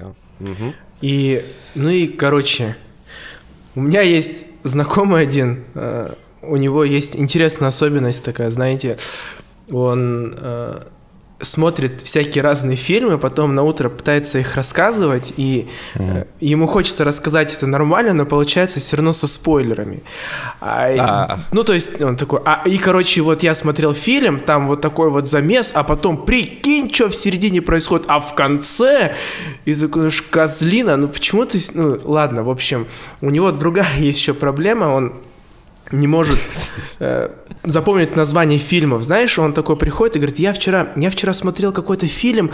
все. И, ну и, короче, у меня есть знакомый один, э, у него есть интересная особенность такая, знаете, он э, смотрит всякие разные фильмы, потом на утро пытается их рассказывать, и mm ему хочется рассказать это нормально, но получается все равно со спойлерами. А. Ну, то есть он такой, а, и, короче, вот я смотрел фильм, там вот такой вот замес, а потом прикинь, что в середине происходит, а в конце, и такой, ну, козлина, ну почему ты, ну, ладно, в общем, у него другая есть еще проблема, он не может э, запомнить название фильмов. Знаешь, он такой приходит и говорит, я вчера, я вчера смотрел какой-то фильм,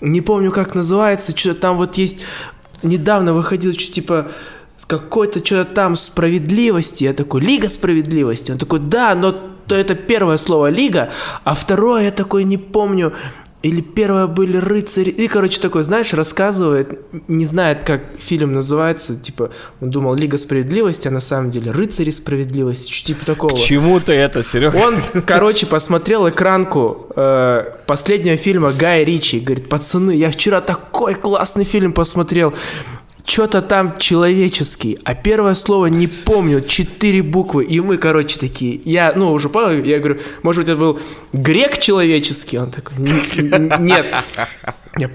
не помню, как называется, что-то там вот есть, недавно выходил, что типа какой-то что-то там справедливости. Я такой, Лига справедливости. Он такой, да, но то это первое слово Лига, а второе я такой не помню. Или первое были рыцари. И, короче, такой, знаешь, рассказывает, не знает, как фильм называется. Типа, он думал Лига справедливости, а на самом деле рыцари справедливости. Что типа такого. К чему ты это, Серега? Он, короче, посмотрел экранку э, последнего фильма Гая Ричи. Говорит, пацаны, я вчера такой классный фильм посмотрел что-то там человеческий, а первое слово не помню, четыре буквы, и мы, короче, такие, я, ну, уже понял, я говорю, может быть, это был грек человеческий? Он такой, нет.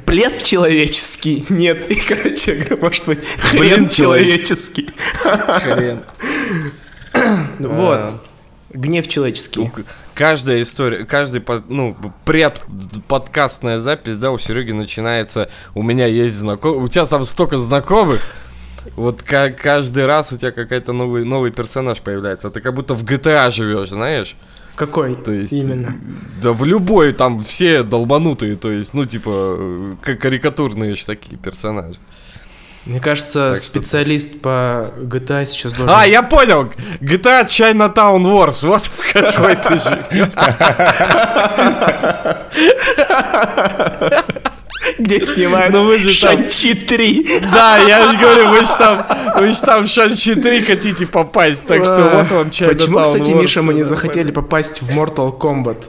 Плед человеческий? Нет. И, короче, я говорю, может быть, хрен человеческий. Хрен. Вот. А. Гнев человеческий. Ну, каждая история, каждый, ну, пред подкастная запись, да, у Сереги начинается, у меня есть знакомый, у тебя там столько знакомых, вот как каждый раз у тебя какая-то новый, новый персонаж появляется. Ты как будто в GTA живешь, знаешь? Какой то есть, именно? Да в любой, там все долбанутые, то есть, ну, типа, карикатурные же такие персонажи. Мне кажется, так специалист что... по GTA сейчас должен... А, я понял! GTA Chinatown Wars, вот в какой ты живешь. Где снимают ну, вы же Шанчи 3. Да, я говорю, вы же там, вы же там в Шанчи 3 хотите попасть, так что вот вам Chinatown Почему, кстати, Миша, мы не захотели попасть в Mortal Kombat?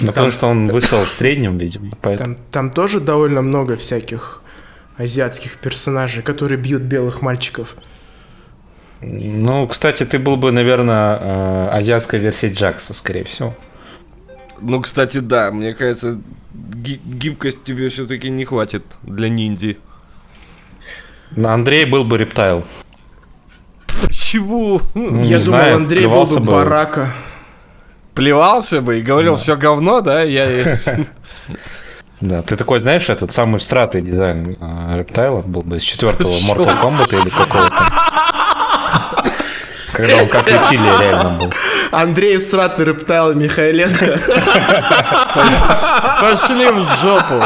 Ну, потому что он вышел в среднем, видимо. Там тоже довольно много всяких азиатских персонажей, которые бьют белых мальчиков. Ну, кстати, ты был бы, наверное, э, азиатской версией Джакса, скорее всего. Ну, кстати, да, мне кажется, гибкость тебе все-таки не хватит для ниндзи. Андрей был бы рептайл. Почему? Ну, Я думал, знаю, Андрей был бы, бы барака. Плевался бы и говорил, да. все говно, да? Я... Да, ты такой, знаешь, этот самый стратый дизайн э, рептайла был бы из четвертого Mortal Kombat или какого-то. Когда он как рептилия реально был. Андрей Сратный Рептайл Михайленко. Пошли в жопу.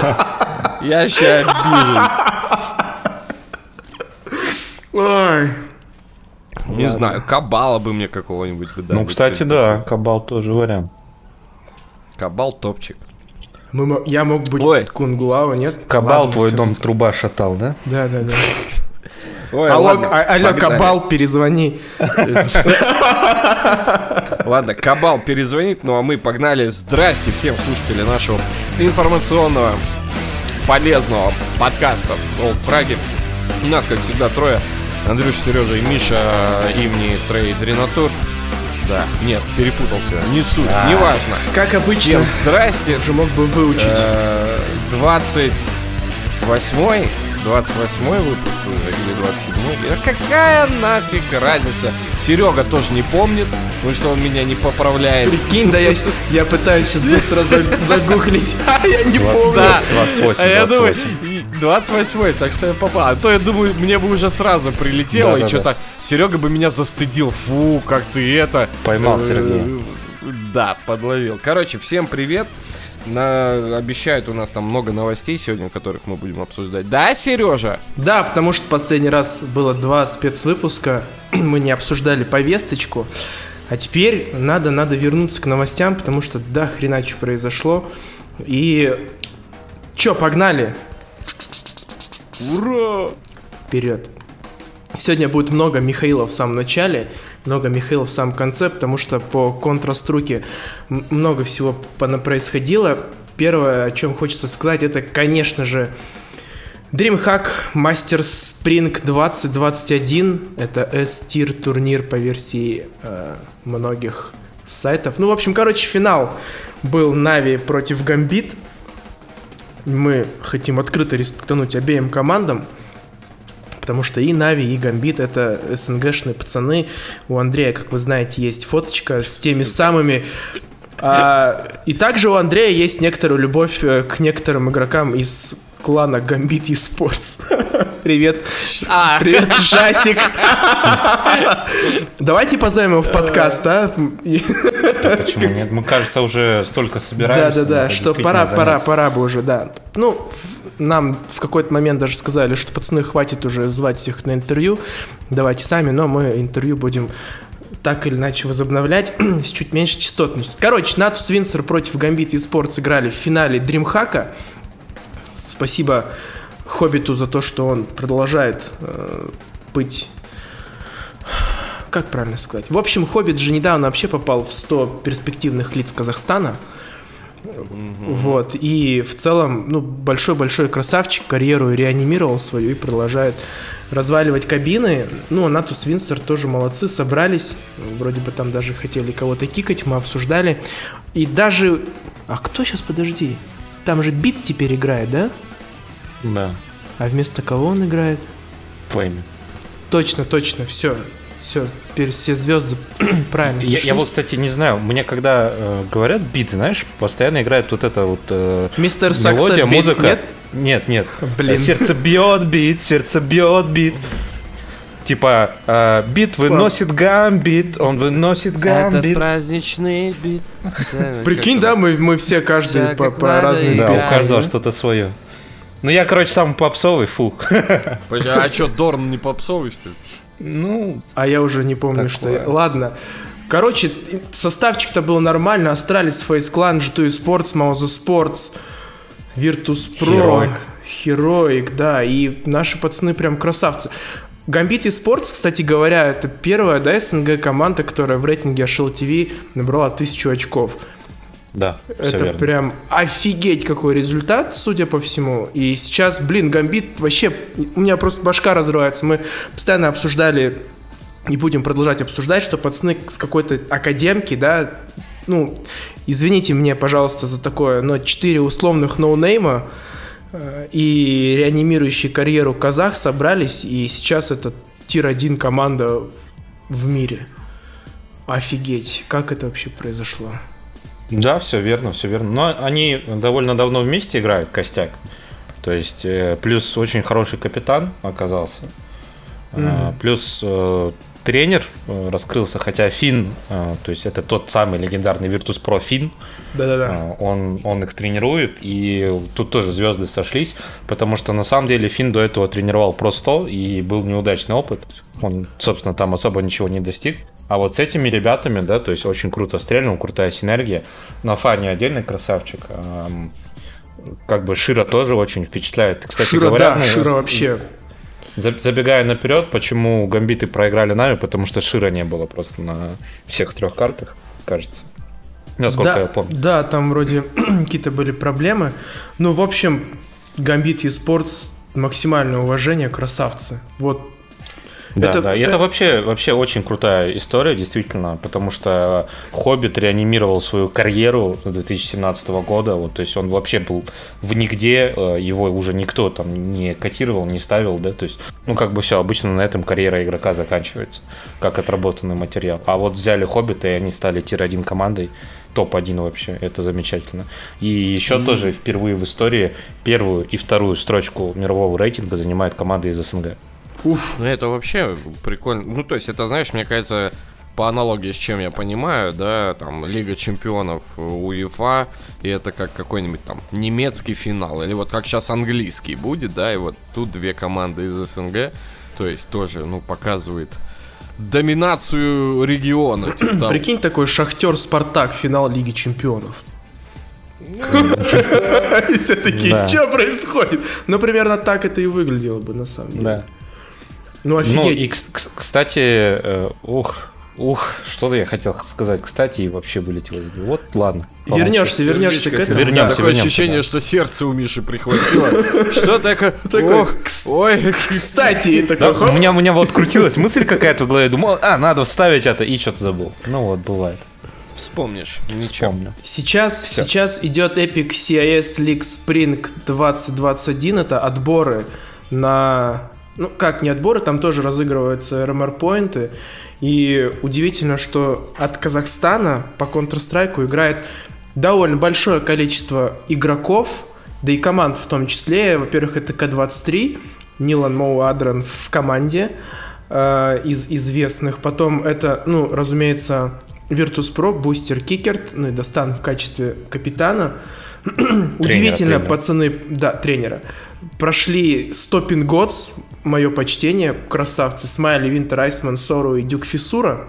Я сейчас обижусь. Ой. Не знаю, кабала бы мне какого-нибудь бы дали. Ну, кстати, да, кабал тоже вариант. Кабал топчик. Мы, я мог быть Ой. Кунглава, нет? Кабал ладно, твой дом труба шатал, да? Да, да, да. Ой, алло, ладно, а, алло Кабал, перезвони. Ладно, Кабал перезвонит, ну а мы погнали. Здрасте всем слушатели нашего информационного полезного подкаста Old Fragi. У нас, как всегда, трое. Андрюша, Сережа и Миша имени Трейд Ренатур. Да, нет, перепутался. Не суть, а, неважно. Как обычно. Всем здрасте. Же мог бы выучить. 28 э, 28 выпуск уже или 27 -й. Какая нафиг разница? Серега тоже не помнит, потому что он меня не поправляет. Прикинь, да я, я пытаюсь сейчас быстро загуглить, а я не помню. Да, 28, а я думаю, 28 так что я попал. А то я думаю, мне бы уже сразу прилетело, да, и да, что-то да. Серега бы меня застыдил. Фу, как ты это... Поймал Сергея. Да, подловил. Короче, всем привет. На... Обещают у нас там много новостей сегодня, которых мы будем обсуждать. Да, Сережа? Да, потому что последний раз было два спецвыпуска, мы не обсуждали повесточку. А теперь надо, надо вернуться к новостям, потому что да, хрена что произошло. И чё, погнали? Ура! Вперед! Сегодня будет много Михаила в самом начале, много Михаила в самом конце, потому что по контраструке много всего происходило. Первое, о чем хочется сказать, это, конечно же, DreamHack Masters Spring 2021. Это S-тир турнир по версии э, многих сайтов. Ну, в общем, короче, финал был Нави против Гамбит. Мы хотим открыто респектануть обеим командам. Потому что и Нави, и Гамбит это СНГшные пацаны. У Андрея, как вы знаете, есть фоточка с теми самыми а, и также у Андрея есть некоторая любовь э, к некоторым игрокам из клана Гамбит Esports. Привет. А. Привет, Жасик. Давайте позовем его в подкаст, а? Почему нет? Мы, кажется, уже столько собираемся. Да-да-да, что пора, пора, пора бы уже, да. Ну, нам в какой-то момент даже сказали, что пацаны, хватит уже звать всех на интервью, давайте сами, но мы интервью будем так или иначе возобновлять с чуть меньшей частотностью. Короче, Натус Винсер против Гамбит и Спорт сыграли в финале Дримхака. Спасибо Хоббиту за то, что он продолжает э, быть... Как правильно сказать? В общем, Хоббит же недавно вообще попал в 100 перспективных лиц Казахстана. Mm-hmm. Вот, и в целом, ну, большой-большой красавчик, карьеру реанимировал свою и продолжает разваливать кабины. Ну, Натус Винсер тоже молодцы, собрались. Вроде бы там даже хотели кого-то кикать, мы обсуждали. И даже... А кто сейчас, подожди? Там же b1t теперь играет, да? Да. А вместо кого он играет? Flamie. Точно, точно, все. Все, теперь все звезды правильно я, я вот, кстати, не знаю, мне когда э, говорят b1t, знаешь, постоянно играет вот это вот э, Мистер мелодия, музыка. Нет? Нет, нет. Блин. Сердце бьет, бит, сердце бьет, бит. Типа, э, b1t выносит гамбит, он выносит гамбит. Этот праздничный бит. Прикинь, да, мы, мы все, каждый по, по разным Да, у каждого что-то свое. Ну, я, короче, самый попсовый, фу. А что, Дорн не попсовый, что ли? Ну, а я уже не помню, что я... Ладно. Короче, составчик-то был нормально. Astralis, FaZe Clan, G2 Esports, Mousesports, Virtus Pro, Heroic, да, и наши пацаны прям красавцы. Гамбит и Спортс, кстати говоря, это первая, да, СНГ команда, которая в рейтинге HL TV набрала тысячу очков. Да, Это верно. прям офигеть какой результат, судя по всему. И сейчас, блин, Гамбит вообще... У меня просто башка разрывается. Мы постоянно обсуждали и будем продолжать обсуждать, что пацаны с какой-то академки, да, ну, извините мне, пожалуйста, за такое, но четыре условных ноунейма э, и реанимирующие карьеру казах собрались, и сейчас это тир-1 команда в мире. Офигеть, как это вообще произошло? Да, все верно, все верно. Но они довольно давно вместе играют, костяк. То есть, э, плюс очень хороший капитан оказался. Mm-hmm. Плюс э, тренер раскрылся, хотя Фин, то есть это тот самый легендарный Virtus Pro Фин, да-да-да. Он, он их тренирует, и тут тоже звезды сошлись, потому что на самом деле Фин до этого тренировал 100, и был неудачный опыт. Он, собственно, там особо ничего не достиг. А вот с этими ребятами, да, то есть очень круто стрельнул, крутая синергия. На фане отдельный красавчик. Как бы Шира тоже очень впечатляет. Кстати Шира, говоря, да, ну, Шира вообще. Забегая наперед, почему гамбиты проиграли нами, потому что Шира не было просто на всех трех картах, кажется. Насколько да, я помню. Да, там вроде какие-то были проблемы. Ну, в общем, Гамбит Спортс максимальное уважение, красавцы. Вот да, это, да. И это вообще, вообще очень крутая история, действительно, потому что Хоббит реанимировал свою карьеру с 2017 года. Вот, то есть он вообще был в нигде, э, его уже никто там не котировал, не ставил, да. То есть, ну, как бы все, обычно на этом карьера игрока заканчивается, как отработанный материал. А вот взяли Хоббита, и они стали тир-1 командой топ-1 вообще, это замечательно. И еще mm-hmm. тоже впервые в истории первую и вторую строчку мирового рейтинга занимает команда из СНГ. Уф. Ну это вообще прикольно. Ну то есть это, знаешь, мне кажется, по аналогии с чем я понимаю, да, там Лига Чемпионов УЕФА, и это как какой-нибудь там немецкий финал, или вот как сейчас английский будет, да, и вот тут две команды из СНГ, то есть тоже, ну, показывает доминацию региона. Типа, там. Прикинь, такой Шахтер Спартак, финал Лиги Чемпионов. И все такие, что происходит? Ну, примерно так это и выглядело бы, на самом деле. Да. Ну, офигеть. Ну, и, кстати, э, ух, Ух, что-то я хотел сказать. Кстати, и вообще вылетело. Вот, ладно. Вернешься, вернешься к этому. Вернемся, Такое ощущение, что сердце у Миши прихватило. Что такое? Ох, ой. Кстати, у меня у меня вот крутилась мысль какая-то в голове. Думал, а, надо вставить это, и что-то забыл. Ну вот, бывает. Вспомнишь. Не помню. Сейчас, сейчас идет Epic CIS League Spring 2021. Это отборы на... Ну, как не отборы, там тоже разыгрываются RMR-поинты. И удивительно, что от Казахстана по Counter-Strike играет довольно большое количество игроков, да и команд в том числе. Во-первых, это К-23, Нилан Моу Адран в команде э, из известных. Потом это, ну, разумеется, Virtus.pro, Бустер Кикерт, ну и Достан в качестве капитана. Удивительно, тренера. пацаны, да, тренера, прошли Stopping Gods, мое почтение, красавцы, Смайли, Винтер, Айсман, Сору и Дюк Фисура.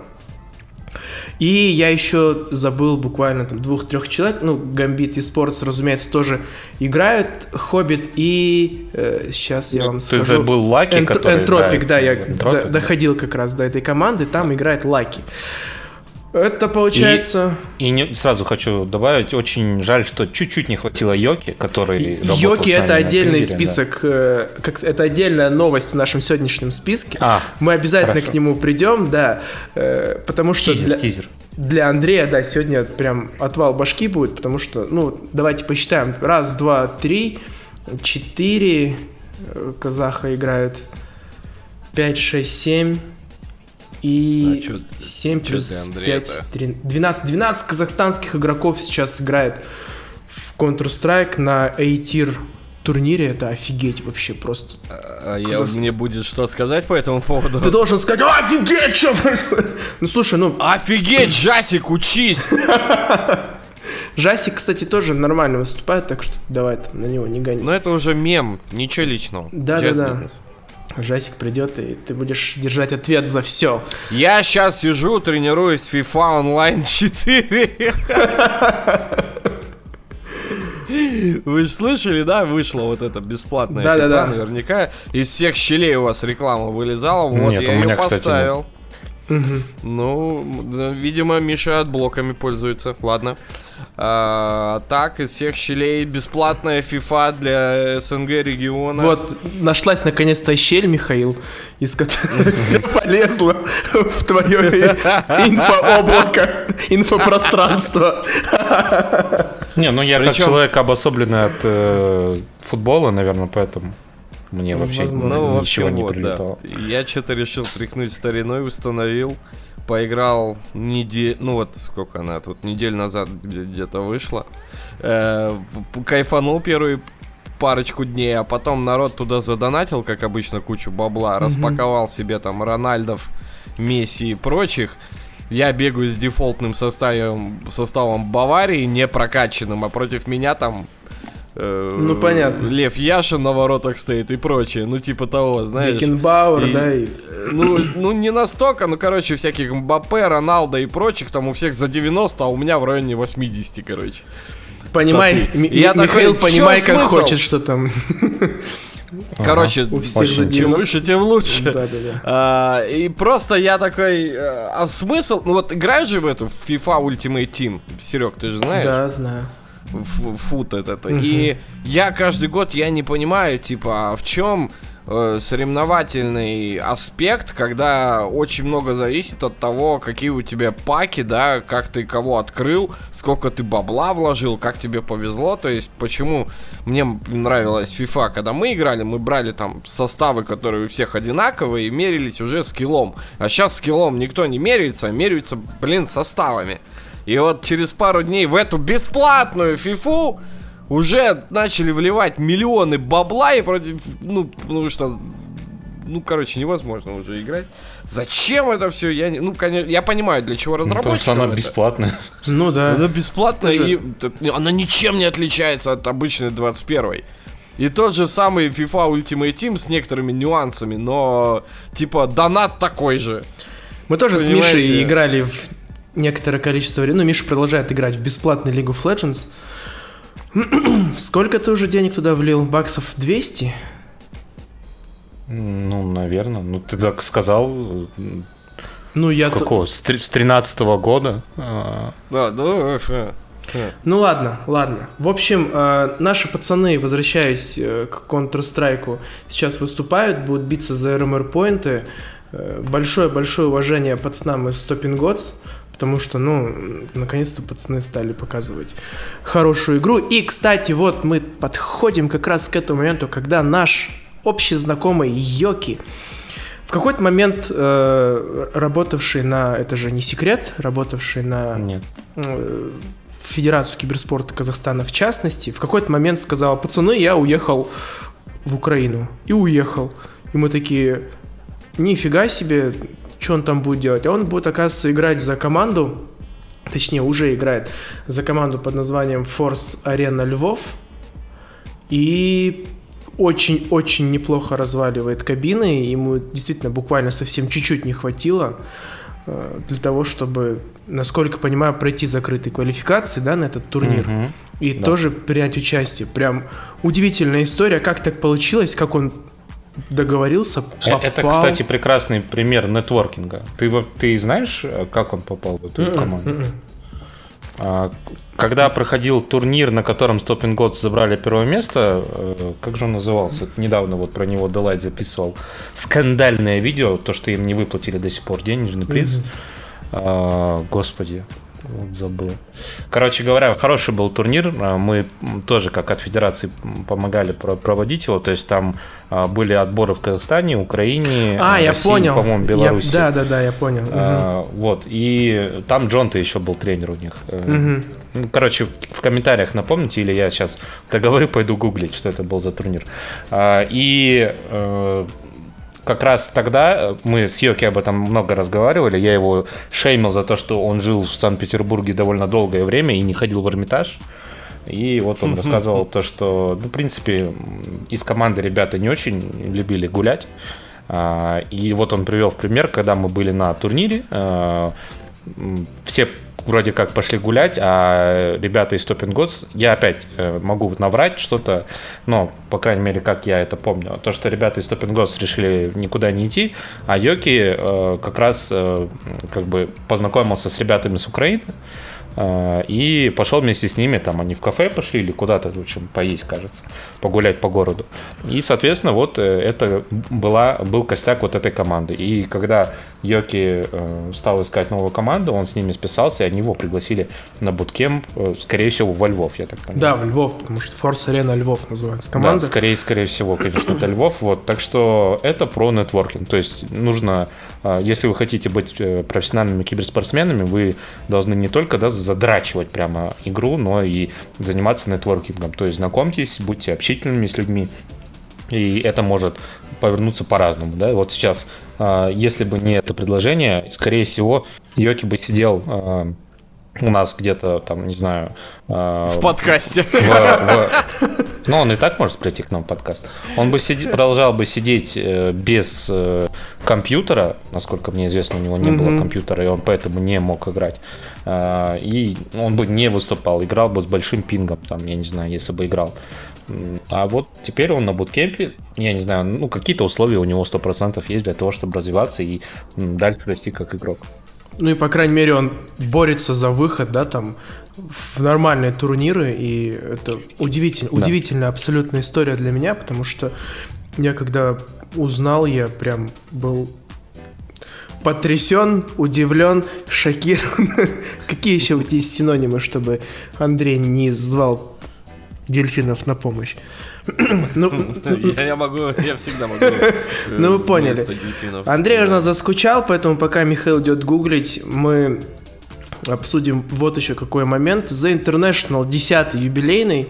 И я еще забыл буквально там двух-трех человек. Ну, Гамбит и Спортс, разумеется, тоже играют. Хоббит и... Э, сейчас я ну, вам ты скажу. Ты забыл Лаки, Энт- который Энтропик, да, я Энтропик? доходил как раз до этой команды. Там играет Лаки. Это получается... И, и не, сразу хочу добавить, очень жаль, что чуть-чуть не хватило Йоки, который Йоки это отдельный Трингере, список, да. Э, как, это отдельная новость в нашем сегодняшнем списке. А, Мы обязательно хорошо. к нему придем, да, э, потому что... Тизер, для... тизер. Для Андрея, да, сегодня прям отвал башки будет, потому что, ну, давайте посчитаем. Раз, два, три, четыре э, казаха играют. Пять, шесть, семь, и а чё, 7 чё плюс ты, Андрей, 5, это? 3, 12, 12 казахстанских игроков сейчас играет в Counter-Strike на A-Tier турнире. Это офигеть вообще просто. А, а я, мне будет что сказать по этому поводу? Ты должен сказать, офигеть, что происходит? Ну слушай, ну... Офигеть, Жасик, учись! Жасик, кстати, тоже нормально выступает, так что давай там на него не гони. Но это уже мем, ничего личного. Да, да, да. Жасик придет, и ты будешь держать ответ за все. Я сейчас сижу, тренируюсь в FIFA Online 4. Вы же слышали, да, вышла вот эта бесплатная да, FIFA, да, да. наверняка. Из всех щелей у вас реклама вылезала, вот нет, я ее меня, поставил. Кстати, нет. Ну, видимо, Миша от блоками пользуется. Ладно. А, так, из всех щелей бесплатная FIFA для СНГ региона. Вот, нашлась наконец-то щель, Михаил, из которой все полезло в твое инфооблако, инфопространство. Не, ну я как человек обособленный от э, футбола, наверное, поэтому мне вообще ну, ничего не прилетало. Я что-то решил тряхнуть стариной, установил поиграл неделю, ну вот сколько она тут, неделю назад где-то вышла. Э, кайфанул первый парочку дней, а потом народ туда задонатил, как обычно, кучу бабла, mm-hmm. распаковал себе там Рональдов, Месси и прочих. Я бегаю с дефолтным составом, составом Баварии, не прокачанным, а против меня там Э, ну, понятно. Лев Яшин на воротах стоит и прочее. Ну, типа того, знаешь. Бекенбауэр, и, да. И... Ну, ну, не настолько, ну, короче, всяких Мбаппе, Роналда и прочих, там у всех за 90, а у меня в районе 80, короче. Понимай, я Михаил, такой, понимай, как смысл? хочет, что там. Короче, ага, всех за 90... чем выше, тем лучше. Да, да, да. А, и просто я такой, э, а смысл, ну вот играешь же в эту FIFA Ultimate Team, Серег, ты же знаешь? Да, знаю фут этот. Угу. И я каждый год, я не понимаю, типа, а в чем э, соревновательный аспект, когда очень много зависит от того, какие у тебя паки, да, как ты кого открыл, сколько ты бабла вложил, как тебе повезло. То есть, почему мне нравилась FIFA, когда мы играли, мы брали там составы, которые у всех одинаковые, и мерились уже скиллом. А сейчас скиллом никто не меряется, а меряются, блин, составами. И вот через пару дней в эту бесплатную фифу уже начали вливать миллионы бабла и против, ну, потому что, ну, короче, невозможно уже играть. Зачем это все? Я не, ну, конечно, я понимаю, для чего разработчики. Ну, потому что она это. бесплатная. Ну да. Она бесплатная и она ничем не отличается от обычной 21 и тот же самый FIFA Ultimate Team с некоторыми нюансами, но типа донат такой же. Мы тоже Понимаете? с Мишей играли в некоторое количество времени. Ну, Миша продолжает играть в бесплатный League of Legends. Сколько ты уже денег туда влил? Баксов 200? Ну, наверное. Ну, ты как сказал, Ну, я... С какого? С 13 -го года? А, да, да, ну ладно, ладно. В общем, э, наши пацаны, возвращаясь э, к Counter-Strike, сейчас выступают, будут биться за РМР-поинты. Большое-большое уважение пацанам из Stopping Gods, потому что, ну, наконец-то пацаны стали показывать хорошую игру. И, кстати, вот мы подходим как раз к этому моменту, когда наш общий знакомый Йоки в какой-то момент э, работавший на, это же не секрет, работавший на Нет. Э, Федерацию киберспорта Казахстана в частности, в какой-то момент сказал, пацаны, я уехал в Украину. И уехал. И мы такие, нифига себе, что он там будет делать? А он будет, оказывается, играть за команду, точнее, уже играет за команду под названием Force Arena Львов. И очень-очень неплохо разваливает кабины. Ему действительно буквально совсем чуть-чуть не хватило э, для того, чтобы, насколько понимаю, пройти закрытые квалификации да, на этот турнир. Угу. И да. тоже принять участие. Прям удивительная история, как так получилось, как он договорился, э, попал... Это, кстати, прекрасный пример нетворкинга. Ты, ты знаешь, как он попал в эту mm-mm, команду? Mm-mm. А, когда проходил турнир, на котором Stopping Gods забрали первое место, э, как же он назывался? Недавно вот про него Делайт записывал скандальное видео, то, что им не выплатили до сих пор денежный приз. Mm-hmm. Господи, вот забыл. Короче говоря, хороший был турнир. А, мы тоже, как от федерации, помогали проводить его. То есть там а, были отборы в Казахстане, Украине, а, я понял. по-моему, Беларуси. Я, да, да, да, я понял. А, угу. Вот. И там Джон-то еще был тренер у них. Угу. Короче, в комментариях напомните, или я сейчас договорю, пойду гуглить, что это был за турнир. И э, как раз тогда э, мы с Йоки об этом много разговаривали. Я его шеймил за то, что он жил в Санкт-Петербурге довольно долгое время и не ходил в Эрмитаж. И вот он рассказывал то, что, ну, в принципе, из команды ребята не очень любили гулять. А, и вот он привел в пример, когда мы были на турнире, а, все вроде как пошли гулять, а ребята из Stopping Gods, я опять э, могу наврать что-то, но, по крайней мере, как я это помню, то, что ребята из Stopping Gods решили никуда не идти, а Йоки э, как раз э, как бы познакомился с ребятами с Украины, и пошел вместе с ними, там они в кафе пошли или куда-то, в общем, поесть, кажется, погулять по городу. И, соответственно, вот э, это была, был костяк вот этой команды. И когда Йоки э, стал искать новую команду, он с ними списался, и они его пригласили на буткемп, э, скорее всего, во Львов, я так понимаю. Да, в Львов, потому что Форс Арена Львов называется команда. Да, скорее, скорее всего, конечно, это Львов. Вот, так что это про нетворкинг. То есть нужно а, если вы хотите быть э, профессиональными киберспортсменами, вы должны не только да, задрачивать прямо игру, но и заниматься нетворкингом. То есть знакомьтесь, будьте общительными с людьми, и это может повернуться по-разному. Да? Вот сейчас, а, если бы не это предложение, скорее всего, Йоки бы сидел а, у нас где-то там, не знаю... В подкасте. В, в, ну, он и так может прийти к нам в подкаст. Он бы сиди, продолжал бы сидеть э, без э, компьютера, насколько мне известно, у него не mm-hmm. было компьютера, и он поэтому не мог играть. Э, и он бы не выступал, играл бы с большим пингом, там, я не знаю, если бы играл. А вот теперь он на буткемпе, я не знаю, ну, какие-то условия у него 100% есть для того, чтобы развиваться и дальше расти как игрок. Ну и, по крайней мере, он борется за выход, да, там, в нормальные турниры, и это удивительно, да. удивительная абсолютная история для меня, потому что я когда узнал, я прям был потрясен, удивлен, шокирован. Какие еще у тебя есть синонимы, чтобы Андрей не звал дельфинов на помощь? Ну, я могу, я всегда могу. Ну, вы поняли. Андрей у нас заскучал, поэтому пока Михаил идет гуглить, мы обсудим вот еще какой момент. The International 10 юбилейный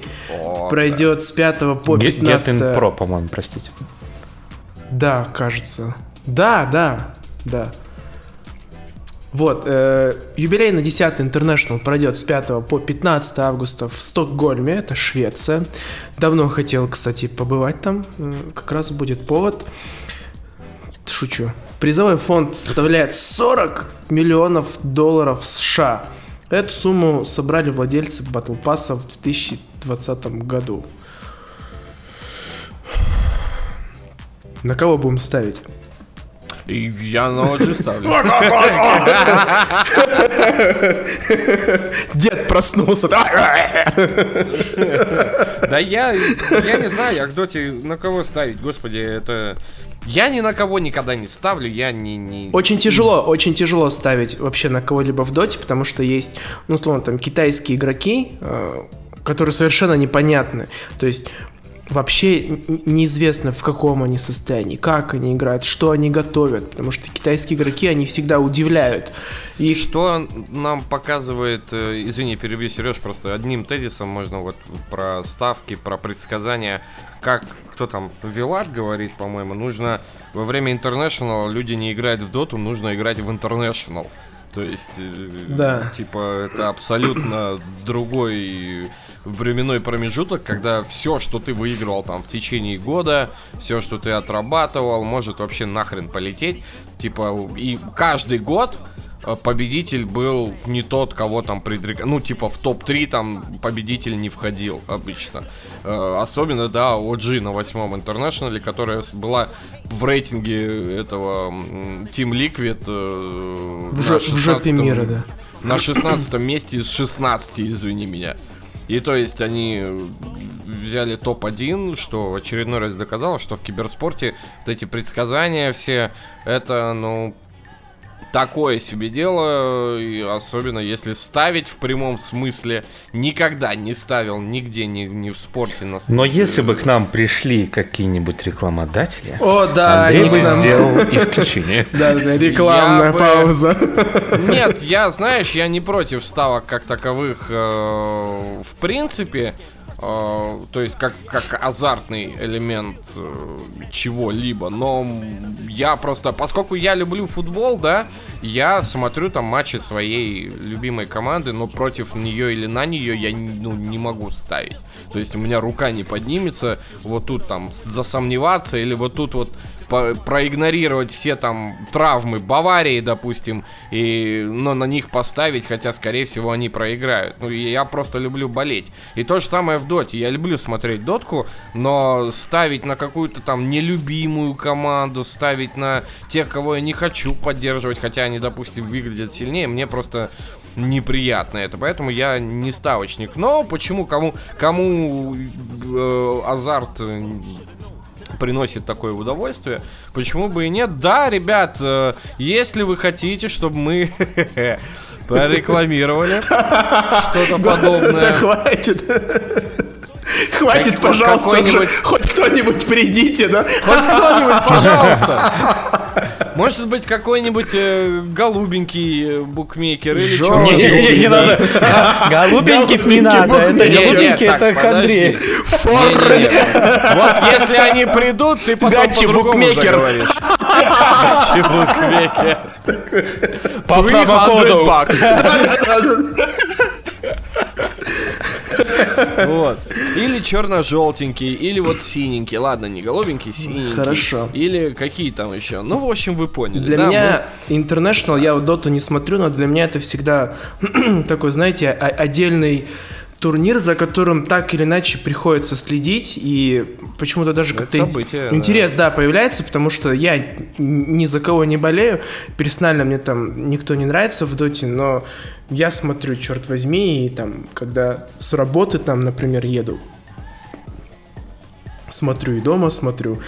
пройдет с 5 по 15. Get in Pro, по-моему, простите. Да, кажется. Да, да, да. Вот, э, юбилейный 10 International пройдет с 5 по 15 августа в Стокгольме, это Швеция. Давно хотел, кстати, побывать там, э, как раз будет повод. Шучу. Призовой фонд составляет 40 миллионов долларов США. Эту сумму собрали владельцы Battle Pass в 2020 году. На кого будем ставить? Я на OG ставлю. Дед проснулся. Да я, я не знаю, я к доте на кого ставить, господи, это... Я ни на кого никогда не ставлю, я не... не... Очень тяжело, очень тяжело ставить вообще на кого-либо в доте, потому что есть, ну, условно, там, китайские игроки, э, которые совершенно непонятны. То есть вообще неизвестно, в каком они состоянии, как они играют, что они готовят, потому что китайские игроки, они всегда удивляют. И что нам показывает, э, извини, перебью, Сереж, просто одним тезисом можно вот про ставки, про предсказания, как кто там, Вилат говорит, по-моему, нужно во время International люди не играют в доту, нужно играть в International. То есть, э, да. типа, это абсолютно другой временной промежуток, когда все, что ты выигрывал там в течение года, все, что ты отрабатывал, может вообще нахрен полететь. Типа, и каждый год э, победитель был не тот, кого там предрек... Ну, типа, в топ-3 там победитель не входил обычно. Э, особенно, да, OG на восьмом интернешнале, которая была в рейтинге этого Team Liquid э, в, на 16 мира, да. На 16 месте из 16, извини меня. И то есть они взяли топ-1, что очередной раз доказало, что в киберспорте вот эти предсказания все, это, ну, такое себе дело, и особенно если ставить в прямом смысле, никогда не ставил нигде, ни, ни в спорте. На... Но если бы к нам пришли какие-нибудь рекламодатели, О, да, Андрей бы нам... сделал исключение. Да, да, рекламная пауза. Нет, я, знаешь, я не против ставок как таковых э, в принципе, то есть как, как азартный элемент uh, чего-либо. Но я просто, поскольку я люблю футбол, да, я смотрю там матчи своей любимой команды, но против нее или на нее я ну, не могу ставить. То есть у меня рука не поднимется вот тут там засомневаться или вот тут вот проигнорировать все там травмы Баварии, допустим, и, но на них поставить, хотя, скорее всего, они проиграют. Ну, я просто люблю болеть. И то же самое в Доте. Я люблю смотреть Дотку, но ставить на какую-то там нелюбимую команду, ставить на тех, кого я не хочу поддерживать, хотя они, допустим, выглядят сильнее, мне просто неприятно это, поэтому я не ставочник. Но почему кому кому э, азарт приносит такое удовольствие. Почему бы и нет? Да, ребят, э, если вы хотите, чтобы мы прорекламировали что-то подобное. Хватит. Хватит, пожалуйста, хоть кто-нибудь придите, да? Хоть кто-нибудь, пожалуйста. Может быть, какой-нибудь э, голубенький букмекер или что? Не, не, не, не надо. Голубеньких не надо. Это голубенький, это Андрей. Вот если они придут, ты потом по-другому заговоришь. Гачи букмекер. По промокоду. Вот. Или черно-желтенький, или вот синенький. Ладно, не голубенький, синенький. Хорошо. Или какие там еще. Ну, в общем, вы поняли. Для да, меня мы... International, я в Доту не смотрю, но для меня это всегда такой, знаете, отдельный турнир, за которым так или иначе приходится следить, и почему-то даже как-то событие, интерес, да. да, появляется, потому что я ни за кого не болею, персонально мне там никто не нравится в доте, но я смотрю, черт возьми, и там, когда с работы там, например, еду, смотрю и дома смотрю.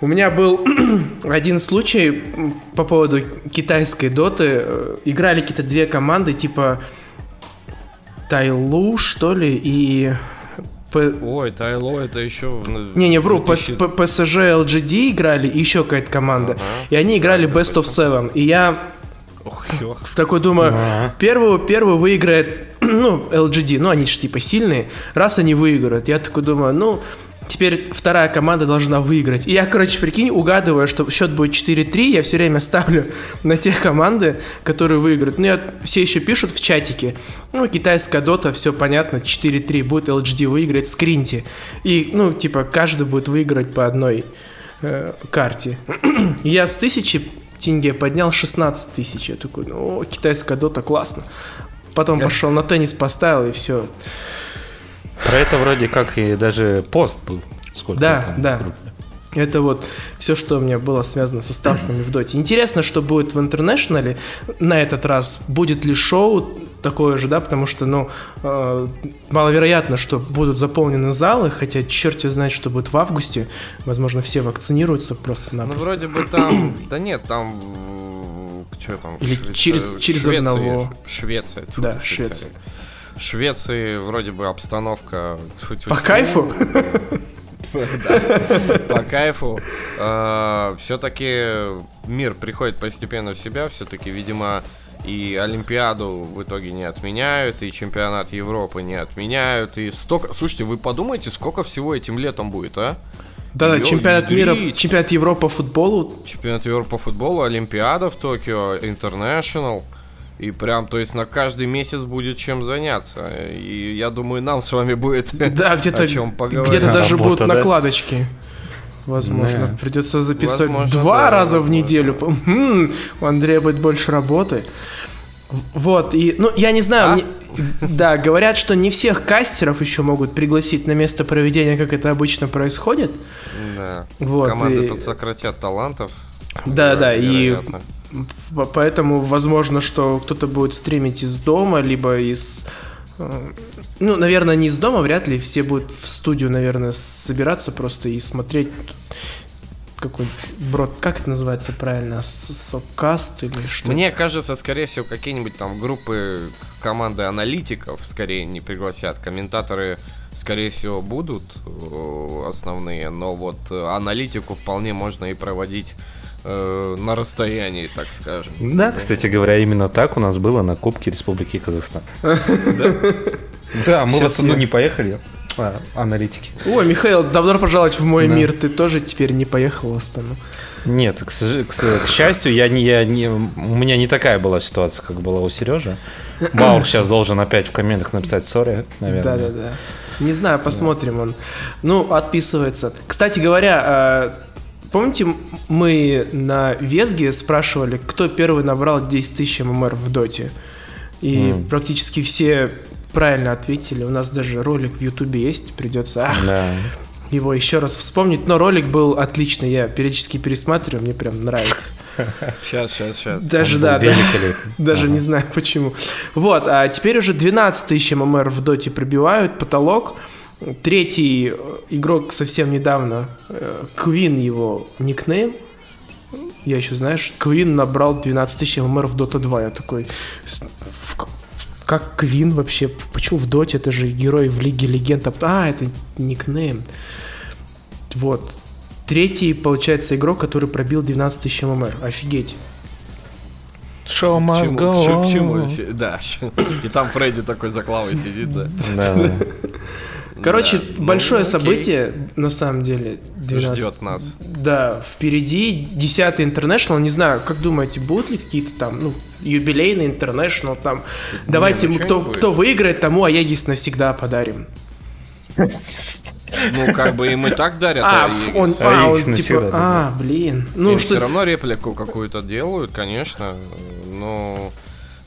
У меня был один случай по поводу китайской доты. Э, играли какие-то две команды, типа Тайлу, что ли, и... Ой, Тайло это еще... Не-не, вру, 2000... PSG LGD играли, и еще какая-то команда. Ага. И они играли Best of Seven. И я Ох, такой думаю, ага. первую, первую выиграет, ну, LGD, ну, они же типа сильные. Раз они выиграют, я такой думаю, ну, теперь вторая команда должна выиграть. И я, короче, прикинь, угадываю, что счет будет 4-3, я все время ставлю на те команды, которые выиграют. Ну, я, все еще пишут в чатике, ну, китайская дота, все понятно, 4-3, будет LGD выиграть, скриньте. И, ну, типа, каждый будет выиграть по одной э, карте. я с тысячи тенге поднял 16 тысяч. Я такой, ну, китайская дота, классно. Потом пошел на теннис, поставил, и все. Про это вроде как и даже пост был. Сколько да, там, да. Это вот все, что у меня было связано со ставками в доте. Интересно, что будет в интернешнале на этот раз. Будет ли шоу такое же, да, потому что, ну, э, маловероятно, что будут заполнены залы, хотя черт знает, что будет в августе. Возможно, все вакцинируются просто-напросто. Ну, вроде бы там... Да нет, там... Что там? Или через, через Швеция, одного. Швеция. тьфу, Да, Швеция. В Швеции вроде бы обстановка... По кайфу? По кайфу. Все-таки мир приходит постепенно в себя. Все-таки, видимо, и Олимпиаду в итоге не отменяют, и чемпионат Европы не отменяют. И столько... Слушайте, вы подумайте, сколько всего этим летом будет, а? Да, да, чемпионат мира, чемпионат Европы по футболу. Чемпионат Европы по футболу, Олимпиада в Токио, Интернешнл. И прям, то есть на каждый месяц будет чем заняться. И я думаю, нам с вами будет Да, где-то о чем поговорить. где-то даже Работа, будут да? накладочки. Возможно, Да. придется записать Возможно, два да, раза в возможно. неделю. М, У Андрея будет больше работы. В- Вот, и, ну, я не знаю, А? мне- да, говорят, что не всех кастеров еще могут пригласить на место проведения, как это обычно происходит. Да. Вот, Команды и- подсократят талантов. Да, да, и Вероятно. П- Поэтому возможно, что кто-то будет стримить из дома, либо из... э, Ну, наверное, не из дома, вряд ли. Все будут в студию, наверное, собираться просто и смотреть какой брод... Как это называется правильно? Сокаст или что? Мне кажется, скорее всего, какие-нибудь там группы команды аналитиков скорее не пригласят. Комментаторы, скорее всего, будут э, основные, но вот э, аналитику вполне можно и проводить э, на расстоянии, так скажем. Да, кстати говоря, именно так у нас было на Кубке Республики Казахстан. Да, мы в Астану не поехали, а, аналитики. Ой, Михаил, добро пожаловать в мой Да. мир. Ты тоже теперь не поехал в Астану. Нет, к, к к счастью, я не, я не, у меня не такая была ситуация, как была у Сережи. Баур сейчас должен опять в комментах написать сори, наверное. Да-да-да. Не знаю, посмотрим он. Ну, отписывается. Кстати говоря, э, помните, мы на Везге спрашивали, кто первый набрал 10 тысяч ММР в Доте? И М. практически все правильно ответили. У нас даже ролик в Ютубе есть, придется ах, Да. его еще раз вспомнить. Но ролик был отличный, я периодически пересматриваю, мне прям нравится. Сейчас, сейчас, сейчас. Даже, да. Даже Ага. не знаю почему. Вот, а теперь уже 12 тысяч ММР в доте пробивают потолок. Третий э, игрок совсем недавно, э, Квин его никнейм. Я еще, знаешь, Квин набрал 12 тысяч ММР в Дота 2. Я такой, как Квин вообще? Почему в Доте? Это же герой в Лиге Легенд. А, это никнейм. Вот. Третий, получается, игрок, который пробил 12 тысяч ММР. Офигеть. Show К must go к чему- on. Да. И там Фредди такой за клавой сидит. Да, да. Короче, Да, ну, большое окей. событие, на самом деле. 12. Ждет нас. Да, впереди 10 International. Не знаю, как думаете, будут ли какие-то там, ну, юбилейный International там? Давайте, ну кто, кто выиграет, тому Аегис навсегда подарим. Ну, как бы им и так дарят. А, а Егис. он, А он Аегис типа, а, блин. Ну, Им что... все равно реплику какую-то делают, конечно. Но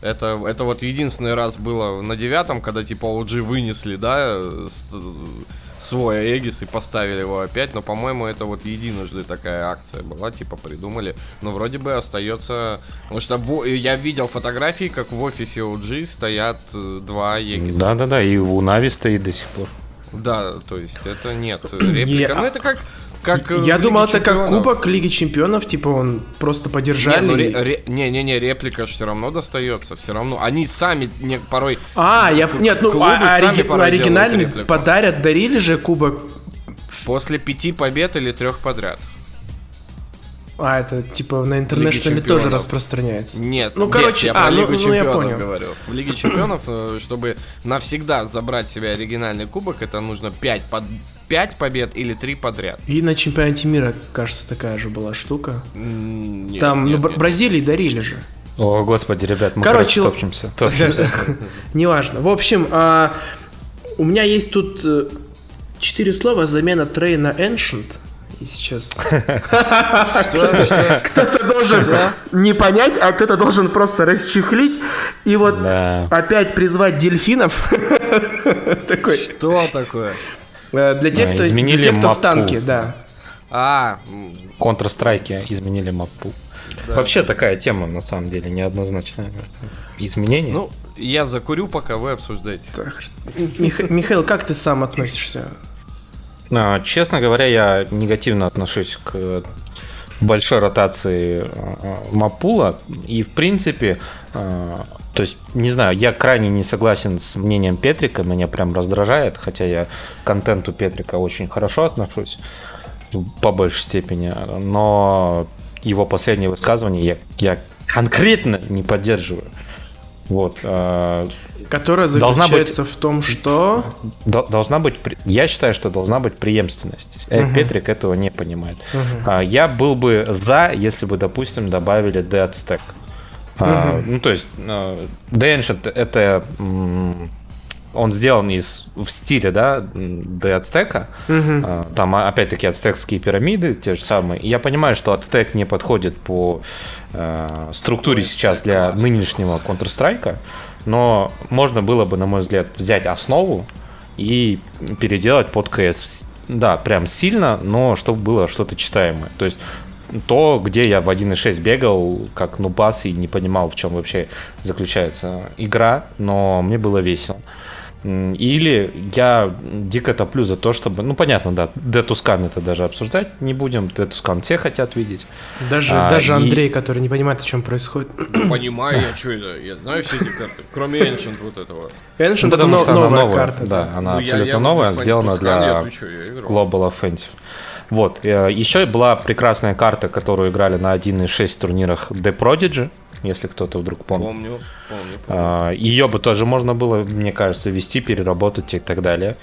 это, это вот единственный раз было на девятом, когда типа OG вынесли, да, свой Аегис и поставили его опять. Но, по-моему, это вот единожды такая акция была, типа придумали. Но вроде бы остается... Потому что во- я видел фотографии, как в офисе OG стоят э, два Аегиса. Да, да, да, и у Нави стоит до сих пор. Да, то есть это нет реплика. Я- Ну это как... как Я думал, это как. Кубок Лиги Чемпионов, типа он просто подержали. ну, не-не-не, реплика же все равно достается, все равно. Они сами не, порой... А, я... Нет, ну, а- сами ореги- порой оригинальный подарят, дарили же Кубок. После пяти побед или трех подряд. А, это типа на интернешнале тоже распространяется. Нет, Ну, нет, короче, я а, про ну, Лигу ну, я Чемпионов понял. говорю. В Лиге Чемпионов, э, чтобы навсегда забрать себе оригинальный кубок, это нужно 5, под... 5 побед или 3 подряд. И на чемпионате мира, кажется, такая же была штука. Нет, Там, нет, ну, нет. Бразилии дарили же. О, господи, ребят, мы, Короче, короче, топчемся. топчемся. Неважно. В общем, а, у меня есть тут э, четыре слова замена Трей на Ancient. И сейчас кто-то должен не понять, а кто-то должен просто расчехлить и вот опять призвать дельфинов. Такой. Что такое? Э, Для тех, Да, кто, изменили для тех, кто в мапу. танке, да. А, Counter-Strike изменили мапу. Да. Вообще такая тема, на самом деле, неоднозначная. Изменения. Ну, я закурю, пока вы обсуждаете. Мих... Михаил, как ты сам относишься? А, честно говоря, я негативно отношусь к большой ротации а, Мапула. И, в принципе, а, то есть, не знаю, я крайне не согласен с мнением Петрика, меня прям раздражает, хотя я к контенту Петрика очень хорошо отношусь, по большей степени, но его последнее высказывание я, я конкретно не поддерживаю. Вот. Э, Которая заключается быть, в том, что... Должна быть... Я считаю, что должна быть преемственность. Угу. Петрик этого не понимает. Угу. Я был бы за, если бы, допустим, добавили Dead Stack. Угу. Ну, то есть, The Ancient это он сделан из, в стиле, да, до ацтека. Угу. Там, опять-таки, ацтекские пирамиды, те же самые. И я понимаю, что ацтек не подходит по э, структуре Ой, сейчас для классно. нынешнего Counter-Strike, но можно было бы, на мой взгляд, взять основу и переделать под КС. Да, прям сильно, но чтобы было что-то читаемое. То есть то, где я в 1.6 бегал, как нубас и не понимал, в чем вообще заключается игра, но мне было весело. Или я дико топлю за то, чтобы... Ну, понятно, да, Детускан это даже обсуждать не будем. Детускан все хотят видеть. Даже, а, даже Андрей, который не понимает, о чем происходит. Понимаю, я что это? Я знаю все эти карты, кроме Ancient вот этого. Ancient это но, новая, новая карта. Да, да. она ну, абсолютно я, я новая, сделана для Global Offensive. Вот. Э, Еще была прекрасная карта, которую играли на 1.6 турнирах The Prodigy если кто-то вдруг помнит. Помню, помню. помню. А, ее бы тоже можно было, мне кажется, вести, переработать и так далее.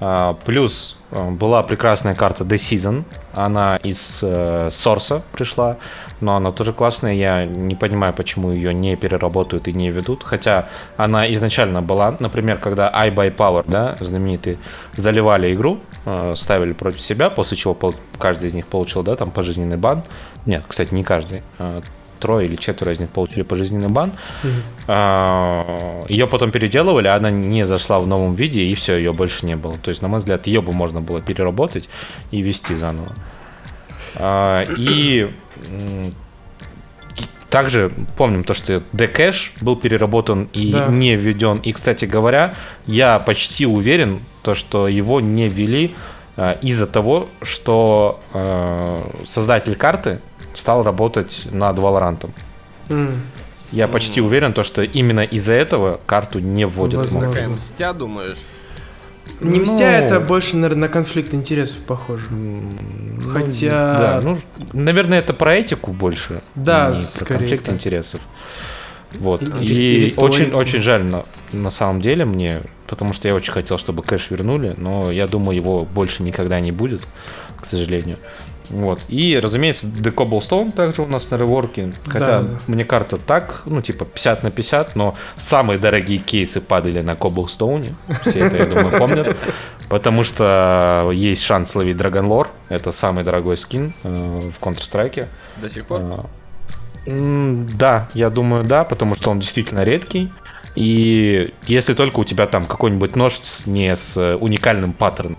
А, плюс а, была прекрасная карта The Season. Она из э, Source пришла, но она тоже классная. Я не понимаю, почему ее не переработают и не ведут. Хотя она изначально была, например, когда I Buy Power, да, знаменитые, заливали игру, э, ставили против себя, после чего каждый из них получил, да, там пожизненный бан. Нет, кстати, не каждый трое или четверо из них получили пожизненный бан. Mm-hmm. Ее потом переделывали, она не зашла в новом виде, и все, ее больше не было. То есть, на мой взгляд, ее бы можно было переработать и вести заново. А, и также помним то, что Dcash был переработан и да. не введен. И, кстати говоря, я почти уверен, то, что его не ввели а, из-за того, что э, создатель карты стал работать над Valorant. Mm. Я mm. почти уверен, то, что именно из-за этого карту не вводят. Возможно. Такая мстя, думаешь? Не ну... мстя, это больше, наверное, на конфликт интересов похоже. Ну, Хотя... Да, ну, наверное, это про этику больше. Да, не скорее. Про конфликт так. интересов. Вот. И или очень, твой... очень жаль на, на самом деле мне, потому что я очень хотел, чтобы кэш вернули, но я думаю, его больше никогда не будет, к сожалению. Вот. И, разумеется, The Cobblestone также у нас на реворке. Хотя да. мне карта так, ну, типа 50 на 50, но самые дорогие кейсы падали на Cobblestone. Все это, я думаю, помнят. Потому что есть шанс ловить Dragon Lore. Это самый дорогой скин э, в Counter-Strike. До сих пор? Э, да, я думаю, да, потому что он действительно редкий. И если только у тебя там какой-нибудь нож не с уникальным паттерном.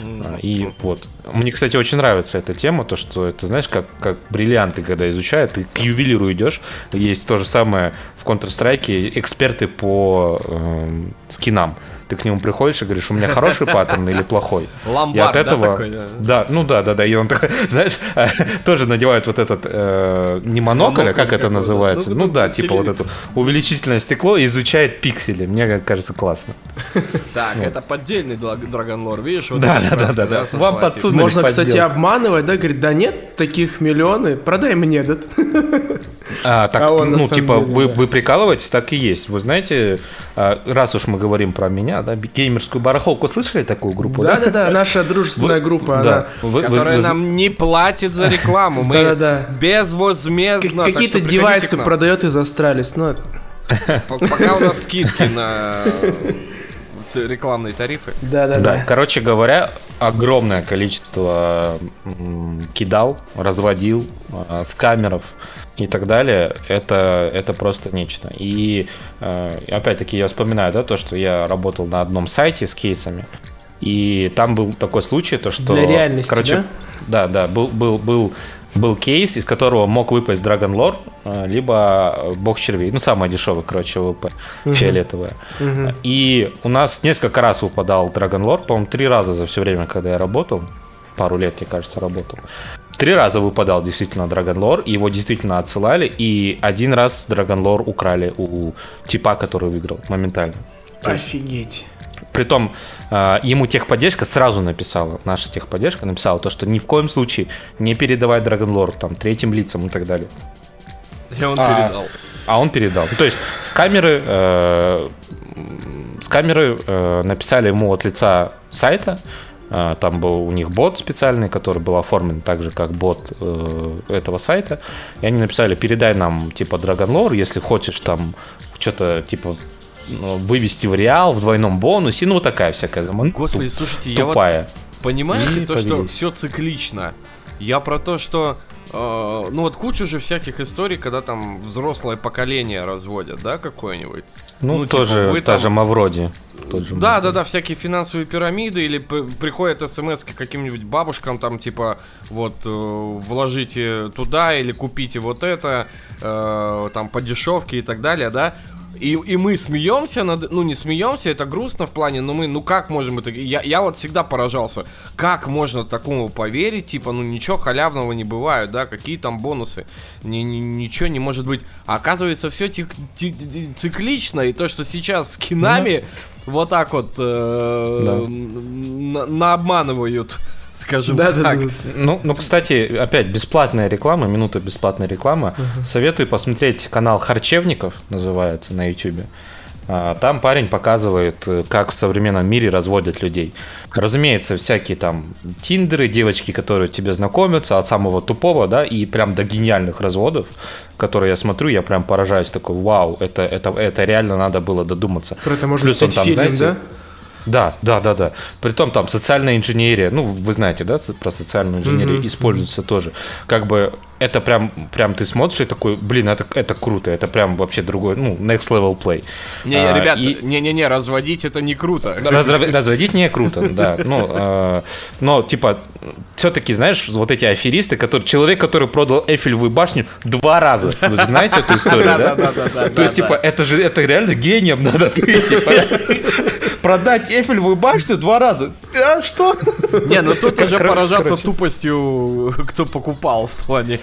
А, и вот. Мне, кстати, очень нравится эта тема, то, что это, знаешь, как, как бриллианты, когда изучают, ты к ювелиру идешь. Есть то же самое Counter-Strike, эксперты по э, скинам ты к нему приходишь и говоришь, у меня хороший паттерн или плохой. Ломбард, и от этого, да, такой, да? Да, ну да, да, да, и он такой, знаешь, тоже надевает вот этот, э, не монокль, а как это называется? Ну, ну да, типа вот это увеличительное стекло и изучает пиксели. Мне кажется, классно. Так, это поддельный Драгонлор, видишь? Да, да, да, да. Вам подсунули Можно, кстати, обманывать, да, говорит, да нет, таких миллионы, продай мне этот. А, так, а ну, типа, вы, вы прикалываетесь, так и есть. Вы знаете, а, раз уж мы говорим про меня, да, геймерскую барахолку, слышали такую группу? Да, да, да, наша дружественная группа, да. Вы, которая вы, нам не платит за рекламу. Мы да, да, да. безвозмездно. Какие-то девайсы продает из Astralis, но... Пока у нас скидки на рекламные тарифы. Да, да, да. Короче говоря, огромное количество кидал, разводил, а, скамеров и так далее, это, это просто нечто. И э, опять-таки я вспоминаю, да, то, что я работал на одном сайте с кейсами, и там был такой случай, то что... Для реальности, короче, да? Да, да, был, был, был, был кейс, из которого мог выпасть Dragon Lore, э, либо бог червей. Ну, самая дешевая, короче, ВП, угу. фиолетовая. Угу. И у нас несколько раз выпадал Dragon Lore, по-моему, три раза за все время, когда я работал. Пару лет, мне кажется, работал. Три раза выпадал действительно Dragon Lore, его действительно отсылали, и один раз Dragon Lore украли у типа, который выиграл моментально. Офигеть. Притом э, ему техподдержка сразу написала, наша техподдержка написала то, что ни в коем случае не передавай Dragon Lore там третьим лицам и так далее. И он а, передал. А он передал. Ну, то есть с камеры, э, с камеры э, написали ему от лица сайта, а, там был у них бот специальный, который был оформлен так же, как бот э, этого сайта. И они написали, передай нам, типа, Dragon Lore, если хочешь там что-то, типа, ну, вывести в реал в двойном бонусе. Ну, такая всякая заманка. Господи, слушайте, тупая. я вот... Понимаете, и то, что все циклично. Я про то, что э, ну вот куча же всяких историй, когда там взрослое поколение разводят, да, какое-нибудь. Ну, ну тоже типа, вы та там... же Мавроди. Тот же да, да, да, всякие финансовые пирамиды или приходят смс каким-нибудь бабушкам там типа вот э, вложите туда или купите вот это э, там по дешевке и так далее, да. И, и мы смеемся над... Ну, не смеемся, это грустно в плане, но мы, ну как можем это... Я, я вот всегда поражался, как можно такому поверить, типа, ну ничего халявного не бывает, да, какие там бонусы, ни, ни, ничего не может быть. А оказывается, все тик, тик, циклично, и то, что сейчас с кинами ну, вот так вот э, да. на, на обманывают скажем да, так. Да, да, да. Ну, ну, кстати, опять бесплатная реклама, минута бесплатной рекламы. Uh-huh. Советую посмотреть канал Харчевников, называется на YouTube. А, там парень показывает, э, как в современном мире разводят людей. Разумеется, всякие там тиндеры, девочки, которые тебе знакомятся, от самого тупого, да, и прям до гениальных разводов, которые я смотрю, я прям поражаюсь, такой, вау, это, это, это реально надо было додуматься. Про это можно Плюс снять там, фильм, знаете, да? Да, да, да, да. Притом там социальная инженерия, ну, вы знаете, да, про социальную инженерию mm-hmm. используется тоже. Как бы это прям, прям ты смотришь и такой, блин, это, это круто, это прям вообще другой, ну, next level play. Не, а, ребят, и... не-не-не, разводить это не круто. Раз, разводить не круто, да. Ну, э, но, типа, все-таки, знаешь, вот эти аферисты, который, человек, который продал Эйфелевую башню два раза. Вы знаете эту историю, да? Да, да, да. То есть, типа, это же, это реально гением надо типа, продать Эйфелевую башню два раза. А что? Не, ну тут уже поражаться тупостью, кто покупал в плане.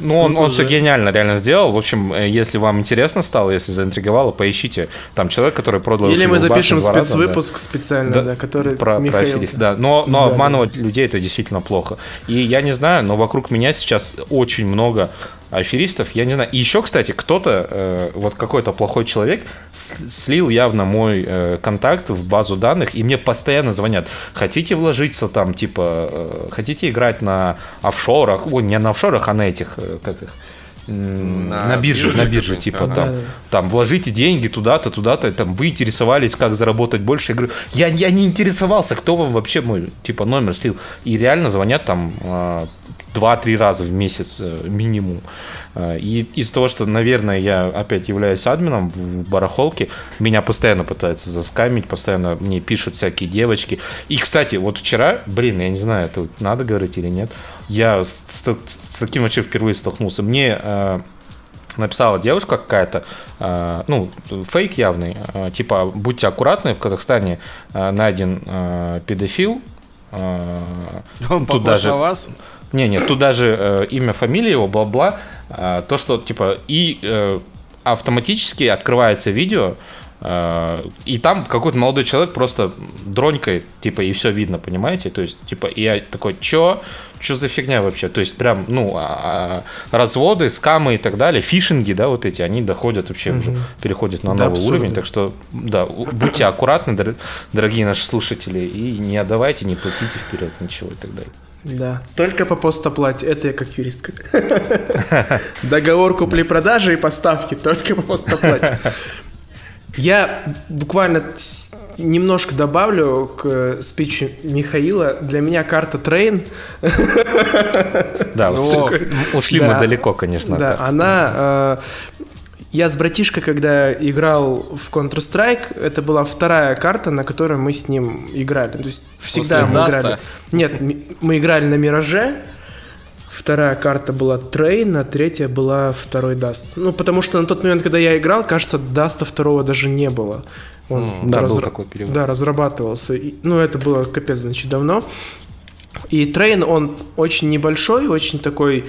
Ну, он, он все гениально реально сделал. В общем, э, если вам интересно стало, если заинтриговало, поищите. Там человек, который продал... Или мы запишем спецвыпуск раза, да. специально, да, да, который про, Михаил... про да. Но, но да, обманывать да. людей это действительно плохо. И я не знаю, но вокруг меня сейчас очень много аферистов, я не знаю. И еще, кстати, кто-то, э, вот какой-то плохой человек, слил явно мой э, контакт в базу данных, и мне постоянно звонят. Хотите вложиться там, типа, э, хотите играть на офшорах, ой, не на офшорах, а на этих, э, как их, на, на бирже, бирже, на бирже, типа ага. там, там вложите деньги туда-то, туда-то, там вы интересовались, как заработать больше. Я говорю, я, я не интересовался, кто вам вообще мой типа номер слил. И реально звонят там а, два-три раза в месяц э, минимум. Э, и из-за того, что, наверное, я опять являюсь админом в барахолке, меня постоянно пытаются заскамить, постоянно мне пишут всякие девочки. И, кстати, вот вчера, блин, я не знаю, это надо говорить или нет, я с, с, с таким вообще впервые столкнулся. Мне э, написала девушка какая-то, э, ну, фейк явный, э, типа, будьте аккуратны, в Казахстане э, найден э, педофил. Э, Он похож даже... на вас? Не, нет, тут даже э, имя, фамилия его, бла-бла. Э, то, что, типа, и э, автоматически открывается видео, э, и там какой-то молодой человек просто дронькой, типа, и все видно, понимаете? То есть, типа, и я такой, чё? Что за фигня вообще? То есть, прям, ну, а, а, разводы, скамы и так далее, фишинги, да, вот эти, они доходят вообще mm-hmm. уже, переходят на новый абсурдно. уровень. Так что, да, будьте аккуратны, дорогие наши слушатели, и не отдавайте, не платите вперед ничего и так далее. Да, только по постоплате. Это я как юрист. Договор купли-продажи и поставки только по постоплате. Я буквально немножко добавлю к спичу Михаила. Для меня карта Train. Да, ушли мы далеко, конечно. Да, она... Э, я с братишкой, когда играл в Counter-Strike, это была вторая карта, на которой мы с ним играли. То есть всегда После мы Dust а? играли. Нет, мы играли на Мираже. Вторая карта была Train, а третья была второй Dust. Ну, потому что на тот момент, когда я играл, кажется, Dust а второго даже не было. Он mm, да, был такой период. Да, разрабатывался. И, ну, это было капец, значит, давно. И Train, он очень небольшой, очень такой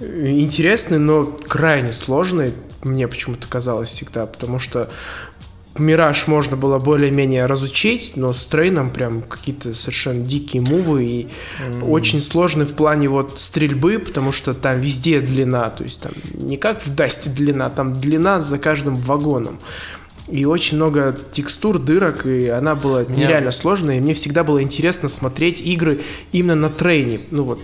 э, интересный, но крайне сложный, мне почему-то казалось всегда, потому что Мираж можно было более-менее разучить, но с Трейном прям какие-то совершенно дикие мувы и mm. очень сложный в плане вот стрельбы, потому что там везде длина, то есть там не как в Дасте длина, там длина за каждым вагоном. И очень много текстур, дырок, и она была нереально yeah. сложная, и мне всегда было интересно смотреть игры именно на трейне, ну вот.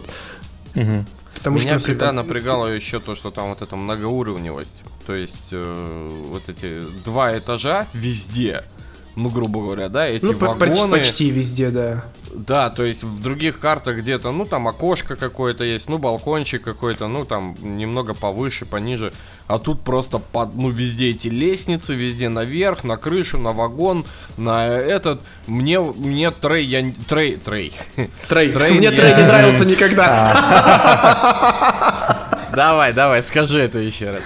Mm-hmm. Потому Меня что всегда напрягало еще то, что там вот эта многоуровневость. То есть э, вот эти два этажа везде. Ну, грубо говоря, да, эти ну, вагоны... почти везде, да. Да, то есть в других картах где-то, ну, там окошко какое-то есть, ну, балкончик какой-то, ну, там немного повыше, пониже. А тут просто, под, ну, везде эти лестницы, везде наверх, на крышу, на вагон, на этот. Мне, мне Трей, я... Трей, Трей. Трей. Трей мне я... Трей не нравился никогда. Давай, давай, скажи это еще раз.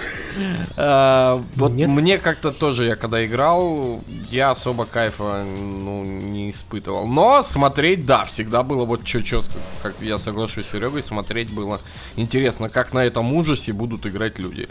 А, вот Нет? мне как-то тоже, я когда играл, я особо кайфа ну, не испытывал. Но смотреть, да, всегда было вот что-что, как я соглашусь с Серегой, смотреть было интересно, как на этом ужасе будут играть люди.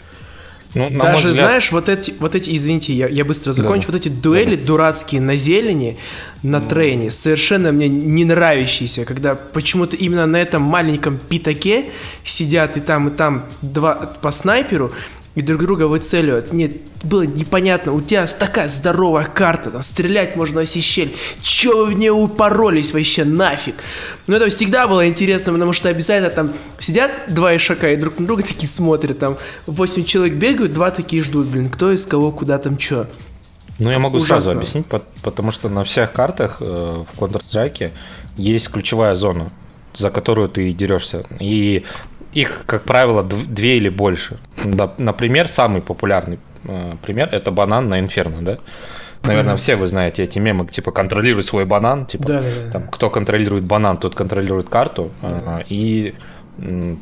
Ну, Даже, взгляд... знаешь, вот эти, вот эти, извините, я, я быстро закончу, да. вот эти дуэли да. дурацкие на зелени, на трене, совершенно мне не нравящиеся, когда почему-то именно на этом маленьком пятаке сидят и там, и там два по снайперу, и друг друга выцеливают. Нет, было непонятно, у тебя такая здоровая карта, там стрелять можно оси щель. Че вы в нее упоролись вообще нафиг? Но это всегда было интересно, потому что обязательно там сидят два ишака и друг на друга такие смотрят, там 8 человек бегают, два такие ждут, блин, кто из кого, куда там что. Ну, я могу Ужасно. сразу объяснить, потому что на всех картах э, в Counter-Strike есть ключевая зона, за которую ты дерешься. И их, как правило, две или больше. Например, самый популярный э, пример это банан на Инферно, да? Наверное, mm-hmm. все вы знаете эти мемы, типа контролируй свой банан, типа да, да, да. там кто контролирует банан, тот контролирует карту. Да. И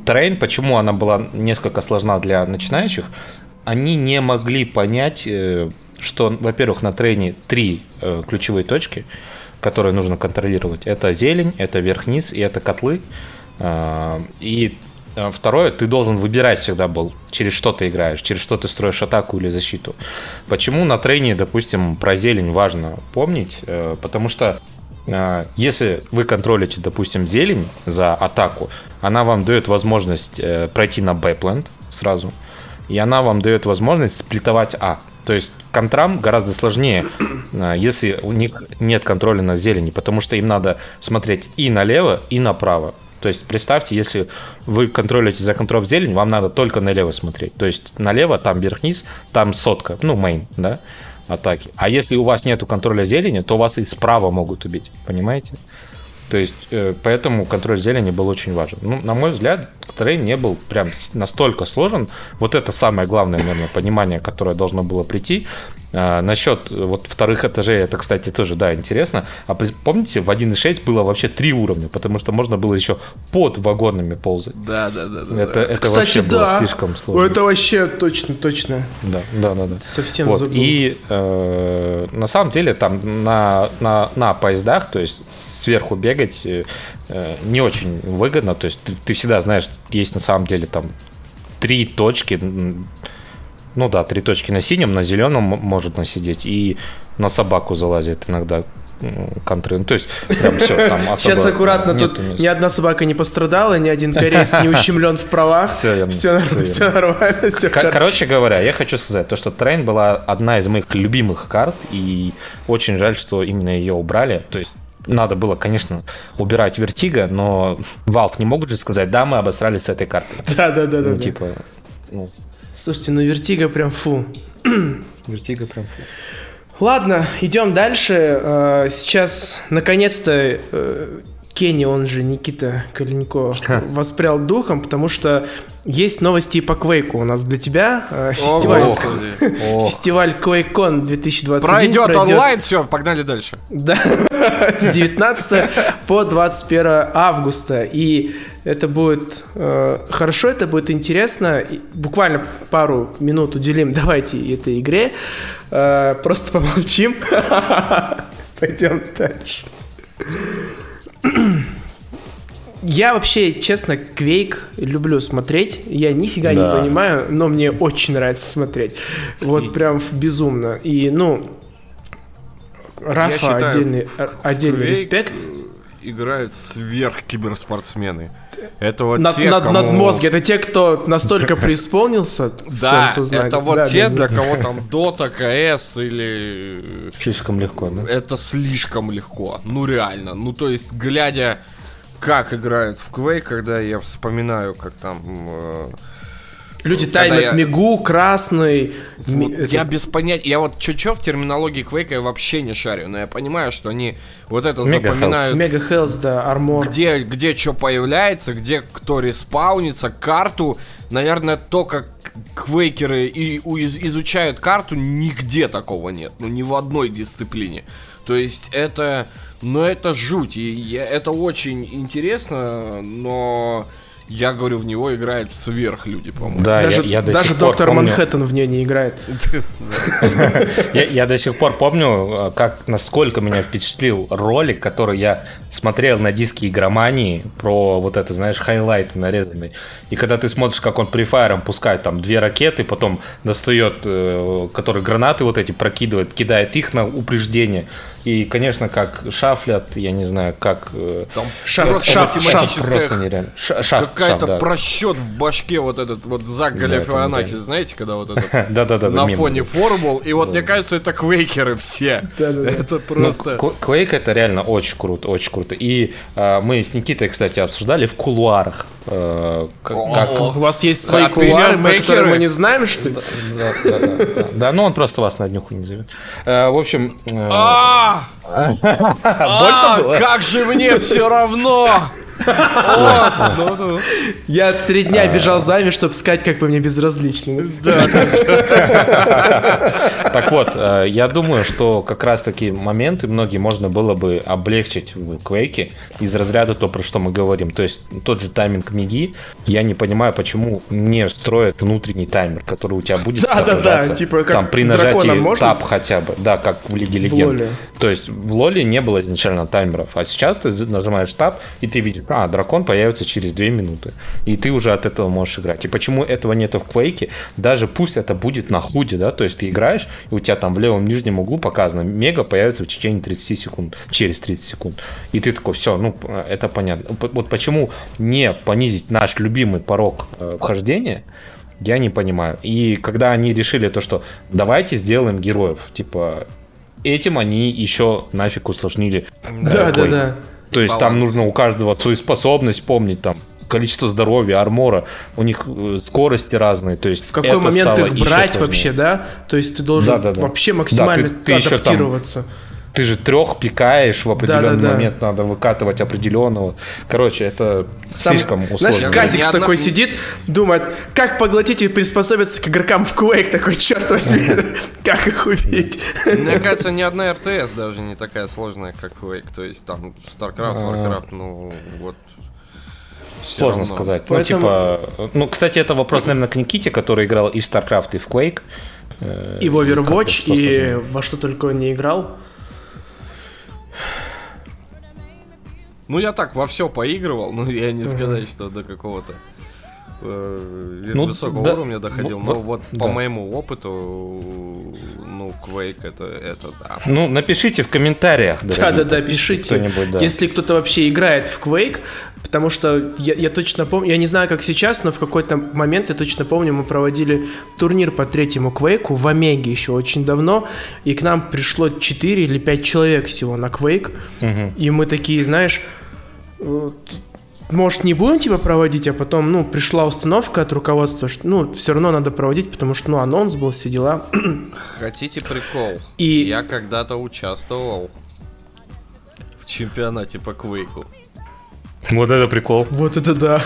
трейн, почему она была несколько сложна для начинающих, они не могли понять, э, что, во-первых, на трейне три э, ключевые точки, которые нужно контролировать. Это зелень, это верх-низ и это котлы. И Э, второе, ты должен выбирать всегда был, через что ты играешь, через что ты строишь атаку или защиту. Почему на трейне, допустим, про зелень важно помнить? Э, потому что э, если вы контролите, допустим, зелень за атаку, она вам дает возможность пройти на бэпленд сразу, и она вам дает возможность сплитовать А. То есть контрам гораздо сложнее, если у них нет контроля над зелени, потому что им надо смотреть и налево, и направо. То есть представьте, если вы контролируете за контроль зелень, вам надо только налево смотреть. То есть налево, там вверх-вниз, там сотка, ну, мейн, да, атаки. А если у вас нету контроля зелени, то вас и справа могут убить, понимаете? То есть, э, поэтому контроль зелени был очень важен. Ну, на мой взгляд, трейн не был прям настолько сложен. Вот это самое главное, наверное, понимание, которое должно было прийти. А, насчет вот вторых этажей, это, кстати, тоже, да, интересно. А помните, в 1.6 было вообще три уровня, потому что можно было еще под вагонами ползать. Да, да, да. да это да. это кстати, вообще да. было слишком сложно. Это вообще точно, точно. Да, да, да. да. Совсем вот. забыл. И э, на самом деле там на, на, на поездах, то есть сверху бегать э, не очень выгодно. То есть ты, ты всегда знаешь, есть на самом деле там три точки ну да, три точки на синем, на зеленом может насидеть и на собаку залазит иногда контры. Ну, то есть, прям все, там особо Сейчас аккуратно, тут места. ни одна собака не пострадала, ни один кореец не ущемлен в правах. Все, все, все, все нормально. Все Короче говоря, я хочу сказать, то, что Train была одна из моих любимых карт, и очень жаль, что именно ее убрали. То есть, надо было, конечно, убирать Vertigo, но Valve не могут же сказать, да, мы обосрались с этой картой. Да, да, да. Ну, да, типа, ну, Слушайте, ну Vertigo прям фу. Vertigo прям фу. Ладно, идем дальше. Э, сейчас, наконец-то, э, Кенни, он же Никита Калинько, воспрял духом, потому что есть новости по Квейку у нас для тебя. Э, фестиваль, фестиваль QuakeCon 2021 пройдет, пройдет онлайн, все, погнали дальше. Да, с 19 по 21 августа. И это будет э, хорошо, это будет интересно. И буквально пару минут уделим давайте этой игре. Э, просто помолчим. Пойдем дальше. Я вообще, честно, Квейк люблю смотреть. Я нифига да. не понимаю, но мне очень нравится смотреть. Вот прям безумно. И, ну, Рафа считаю, отдельный, отдельный респект. Играют сверх киберспортсмены. Это вот над, те, над, кому... над мозги. Это те, кто настолько преисполнился в своем сознании. это вот те, для кого там Дота, КС или... Слишком легко, да? Это слишком легко. Ну реально. Ну то есть, глядя как играют в Quake, когда я вспоминаю, как там... Э, Люди таймят я... Мигу, красный. Вот, это... Я без понятия. Я вот чё-чё в терминологии Quake я вообще не шарю, но я понимаю, что они вот это Mega запоминают. Мега Хелс, да, армор. Где, где что появляется, где кто респаунится, карту. Наверное, то, как квейкеры и изучают карту, нигде такого нет. Ну, ни в одной дисциплине. То есть это но это жуть, и я, это очень интересно, но я говорю, в него играют сверхлюди, по-моему. Да, даже, я, я до даже сих доктор пор помню... Манхэттен в нее не играет. Я до сих пор помню, как насколько меня впечатлил ролик, который я смотрел на диске игромании про вот это, знаешь, хайлайты нарезанные. И когда ты смотришь, как он префайром пускает там две ракеты, потом достает, э, которые гранаты вот эти прокидывает, кидает их на упреждение. И, конечно, как шафлят, я не знаю, как... Э, там шаф, просто шаф, шаф, просто нереально. Шаф, Какая-то да. просчет в башке вот этот вот Зак Галифианакис, знаете, когда вот этот да-да-да, на фоне формул. И вот, мне кажется, это квейкеры все. Это просто... Квейк это реально очень круто, очень круто. И а, мы с Никитой, кстати, обсуждали в кулуарах Э, как, у вас есть свои кулуары, про которые мы не знаем, что ли? Да, да, да, да, ну он просто вас на днюху не зовет. Э, в общем... Э, а! А! Как же мне все равно! Я три дня бежал за вами, чтобы сказать, как вы мне безразличны. Так вот, э, я думаю, что как раз таки моменты многие можно было бы облегчить в Quake из разряда то, про что мы говорим. То есть тот же тайминг миги, я не понимаю, почему не строят внутренний таймер, который у тебя будет да, да, да, типа как там при нажатии тап хотя бы, да, как в Лиге Легенд. То есть в Лоле не было изначально таймеров, а сейчас ты нажимаешь тап и ты видишь, а, дракон появится через 2 минуты. И ты уже от этого можешь играть. И почему этого нет в Quake? Даже пусть это будет на худе, да, то есть ты играешь, и у тебя там в левом нижнем углу показано, мега появится в течение 30 секунд, через 30 секунд. И ты такой, все, ну, это понятно. Вот почему не понизить наш любимый порог э, вхождения, я не понимаю. И когда они решили то, что давайте сделаем героев, типа, этим они еще нафиг усложнили. Да, да, да. То есть Баланс. там нужно у каждого свою способность помнить, там количество здоровья, армора, у них э, скорости разные, то есть в какой момент их брать вообще, да? То есть ты должен да, да, да. вообще максимально да, ты, ты адаптироваться. Еще там ты же трех пикаешь, в определенный да, да, момент да. надо выкатывать определенного. Короче, это Сам, слишком усложно. Знаешь, Газик такой одна... сидит, думает, как поглотить и приспособиться к игрокам в Quake, такой, черт возьми, как их убить. Мне кажется, ни одна РТС даже не такая сложная, как Quake. То есть там StarCraft, а. Warcraft, ну вот Сложно равно. сказать. Поэтому... Ну, типа. Ну, кстати, это вопрос, наверное, к Никите, который играл и в StarCraft, и в Quake. И в Overwatch, и во что только он не играл. Ну, я так во все поигрывал, но я не сказать, что до какого-то э, ну, высокого да, уровня доходил. Ну, но вот да. по моему опыту, ну, Quake это, это да. Ну, напишите в комментариях. Да, да, да, пишите. Да. Если кто-то вообще играет в Quake, Потому что я, я точно помню, я не знаю, как сейчас, но в какой-то момент я точно помню, мы проводили турнир по третьему Квейку в Омеге еще очень давно, и к нам пришло 4 или 5 человек всего на Квейк, угу. и мы такие, знаешь, э, может, не будем типа проводить, а потом, ну, пришла установка от руководства, что, ну, все равно надо проводить, потому что, ну, анонс был, все дела. Хотите прикол? И... Я когда-то участвовал в чемпионате по Квейку. Вот это прикол. Вот это да.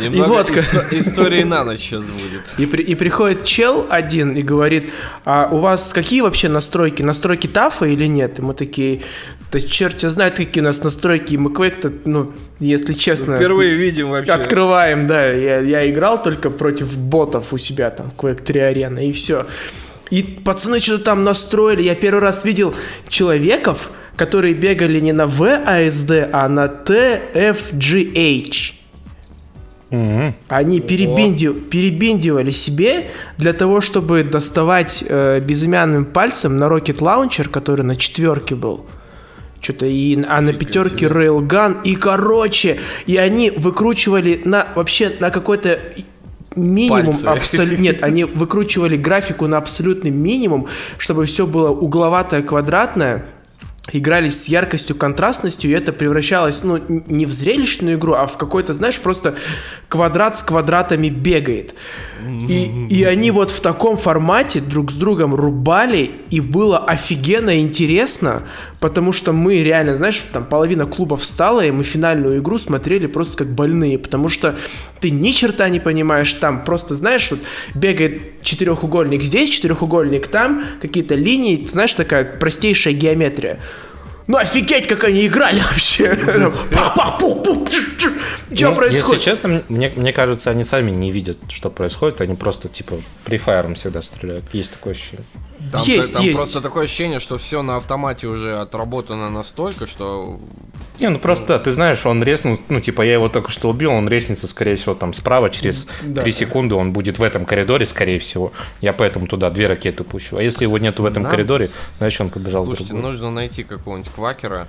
И водка. Истории на ночь сейчас будет. И, при, и приходит чел один и говорит, а у вас какие вообще настройки? Настройки тафа или нет? И мы такие, да черт знает, какие у нас настройки. И мы Quake-то, ну, если честно... Впервые видим вообще. Открываем, да. Я, я играл только против ботов у себя там, Quake 3 арена, и все. И пацаны что-то там настроили. Я первый раз видел человеков, которые бегали не на VASD, а на TFGH. Mm-hmm. Они перебинди... перебиндивали себе для того, чтобы доставать э, безымянным пальцем на Rocket Launcher, который на четверке был. Что-то и, а на пятерке Railgun. И короче, и они выкручивали на вообще на какой-то минимум абсолютно нет они выкручивали графику на абсолютный минимум чтобы все было угловатое квадратное игрались с яркостью, контрастностью, и это превращалось, ну, не в зрелищную игру, а в какой-то, знаешь, просто квадрат с квадратами бегает. И, и они вот в таком формате друг с другом рубали, и было офигенно интересно, потому что мы реально, знаешь, там половина клуба встала, и мы финальную игру смотрели просто как больные, потому что ты ни черта не понимаешь там, просто, знаешь, вот бегает четырехугольник здесь, четырехугольник там, какие-то линии, знаешь, такая простейшая геометрия. Ну офигеть, как они играли вообще. Что происходит? Если честно, мне, мне кажется, они сами не видят, что происходит. Они просто, типа, префайром всегда стреляют. Есть такое ощущение. Там, есть, там есть. просто такое ощущение, что все на автомате уже отработано настолько, что... Не, ну просто, да, ты знаешь, он резнул, ну, типа, я его только что убил, он резнится, скорее всего, там справа, через да. 3 секунды он будет в этом коридоре, скорее всего. Я поэтому туда две ракеты пущу. А если его нету в этом Нам... коридоре, значит, он побежал Слушайте, нужно найти какого-нибудь квакера,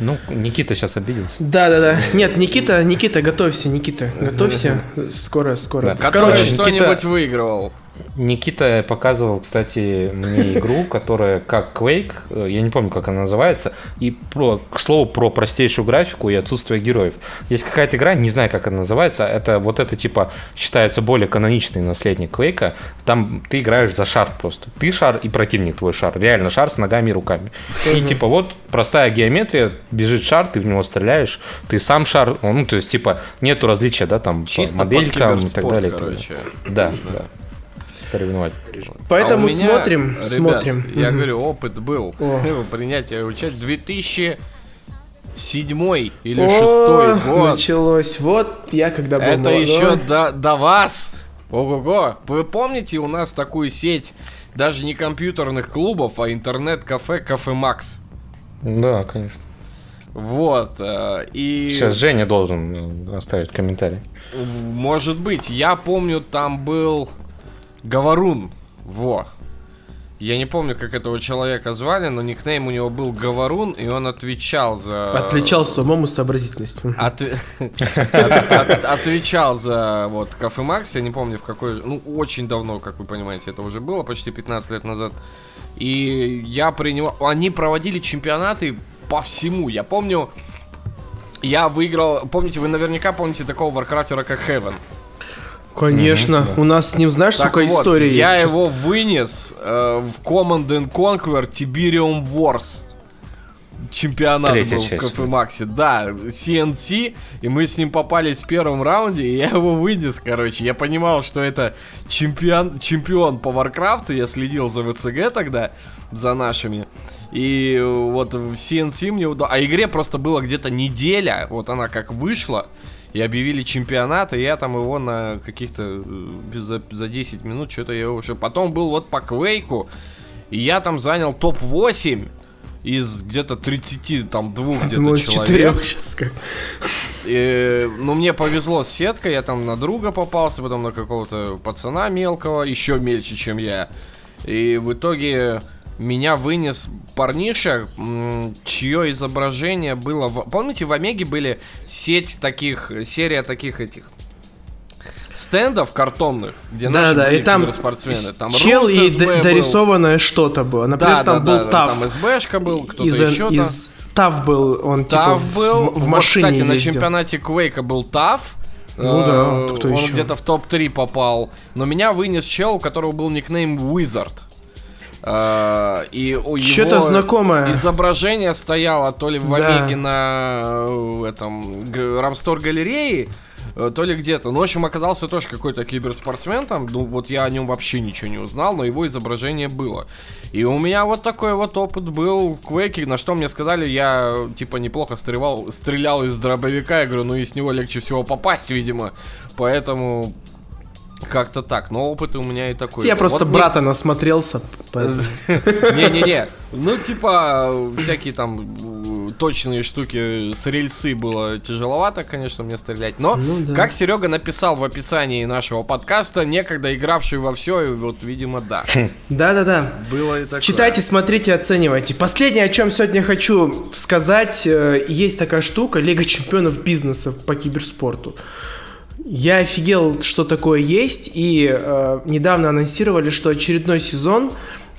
ну, Никита сейчас обиделся. Да, да, да. Нет, Никита, Никита, готовься, Никита, готовься. Скоро, скоро. Да. Который что-нибудь выигрывал. Никита показывал, кстати, мне игру, которая как Quake, э, я не помню, как она называется, и про, к слову про простейшую графику и отсутствие героев. Есть какая-то игра, не знаю, как она называется, это вот это типа считается более каноничный наследник Quake. Там ты играешь за шар просто. Ты шар и противник твой шар. Реально шар с ногами и руками. И типа вот простая геометрия, бежит шар, ты в него стреляешь, ты сам шар, ну то есть типа нету различия, да, там Чисто по моделькам и так далее. Короче. Да, да соревновать Поэтому а меня, смотрим, ребят, смотрим. Я угу. говорю, опыт был. О. Принятие участия 2000 седьмой или О, шестой год. Началось. Вот я когда был Это молодой. еще до, до вас. Ого-го. Вы помните, у нас такую сеть даже не компьютерных клубов, а интернет-кафе Кафе Макс? Да, конечно. Вот. Э, и... Сейчас Женя должен оставить комментарий. Может быть. Я помню, там был Говорун. Во. Я не помню, как этого человека звали, но никнейм у него был Говорун, и он отвечал за... Отличался умом и сообразительностью. Отвечал за вот Кафе Макс, я не помню в какой... Ну, очень давно, как вы понимаете, это уже было, почти 15 лет назад. И я принимал... Они проводили чемпионаты по всему. Я помню, я выиграл... Помните, вы наверняка помните такого варкрафтера, как Heaven. Конечно. Mm-hmm, У нас с ним, знаешь, так сколько вот, историй я есть? Я его вынес э, в Command and Conquer Tiberium Wars. Чемпионат Третья был часть. в Cafemax е. Да, C&C, и мы с ним попались в первом раунде, и я его вынес, короче. Я понимал, что это чемпион, чемпион по Warcraft у, я следил за WCG тогда, за нашими. И вот в C&C мне удалось... А игре просто было где-то неделя, вот она как вышла, и объявили чемпионат, и я там его на каких-то э, за, за 10 минут что-то я уже... Потом был вот по Квейку, и я там занял топ-8 из где-то 30, там, двух где-то человек. сейчас как. И, ну, мне повезло с сеткой, я там на друга попался, потом на какого-то пацана мелкого, еще мельче, чем я. И в итоге меня вынес парниша, чье изображение было... В... Помните, в Омеге были сеть таких, серия таких этих стендов картонных, где да, наши да, и там спортсмены. Там чел и д- дорисованное что-то было. Например, да, там да, был да, ТАФ. Там СБшка был, кто-то из, еще из... ТАФ был, он ТАФ типа был. в, в машине вот, Кстати, ездил. на чемпионате Квейка был ТАФ. Ну да, кто Он еще? где-то в топ-3 попал. Но меня вынес чел, у которого был никнейм Wizard. Uh, и у Что-то знакомое. изображение стояло то ли в да. Омеге на э, этом Рамстор галерее, Э, то ли где-то. Ну, в общем, оказался тоже какой-то киберспортсмен там. Ну, вот я о нем вообще ничего не узнал, но его изображение было. И у меня вот такой вот опыт был в Quake, на что мне сказали, я, типа, неплохо стрелял, стрелял из дробовика. Я говорю, ну, из него легче всего попасть, видимо. Поэтому как-то так, но опыт у меня и такой. Я просто вот брата не... насмотрелся. Не-не-не. Ну, типа, всякие там э, точные штуки с рельсы было тяжеловато, конечно, мне стрелять. Но, ну, да. как Серега написал в описании нашего подкаста, некогда игравший во все, вот, видимо, да. Да-да-да. Было и такое. Читайте, смотрите, оценивайте. Последнее, о чем сегодня хочу сказать, э, есть такая штука, Лига чемпионов бизнеса по киберспорту. Я офигел, что такое есть, и э, недавно анонсировали, что очередной сезон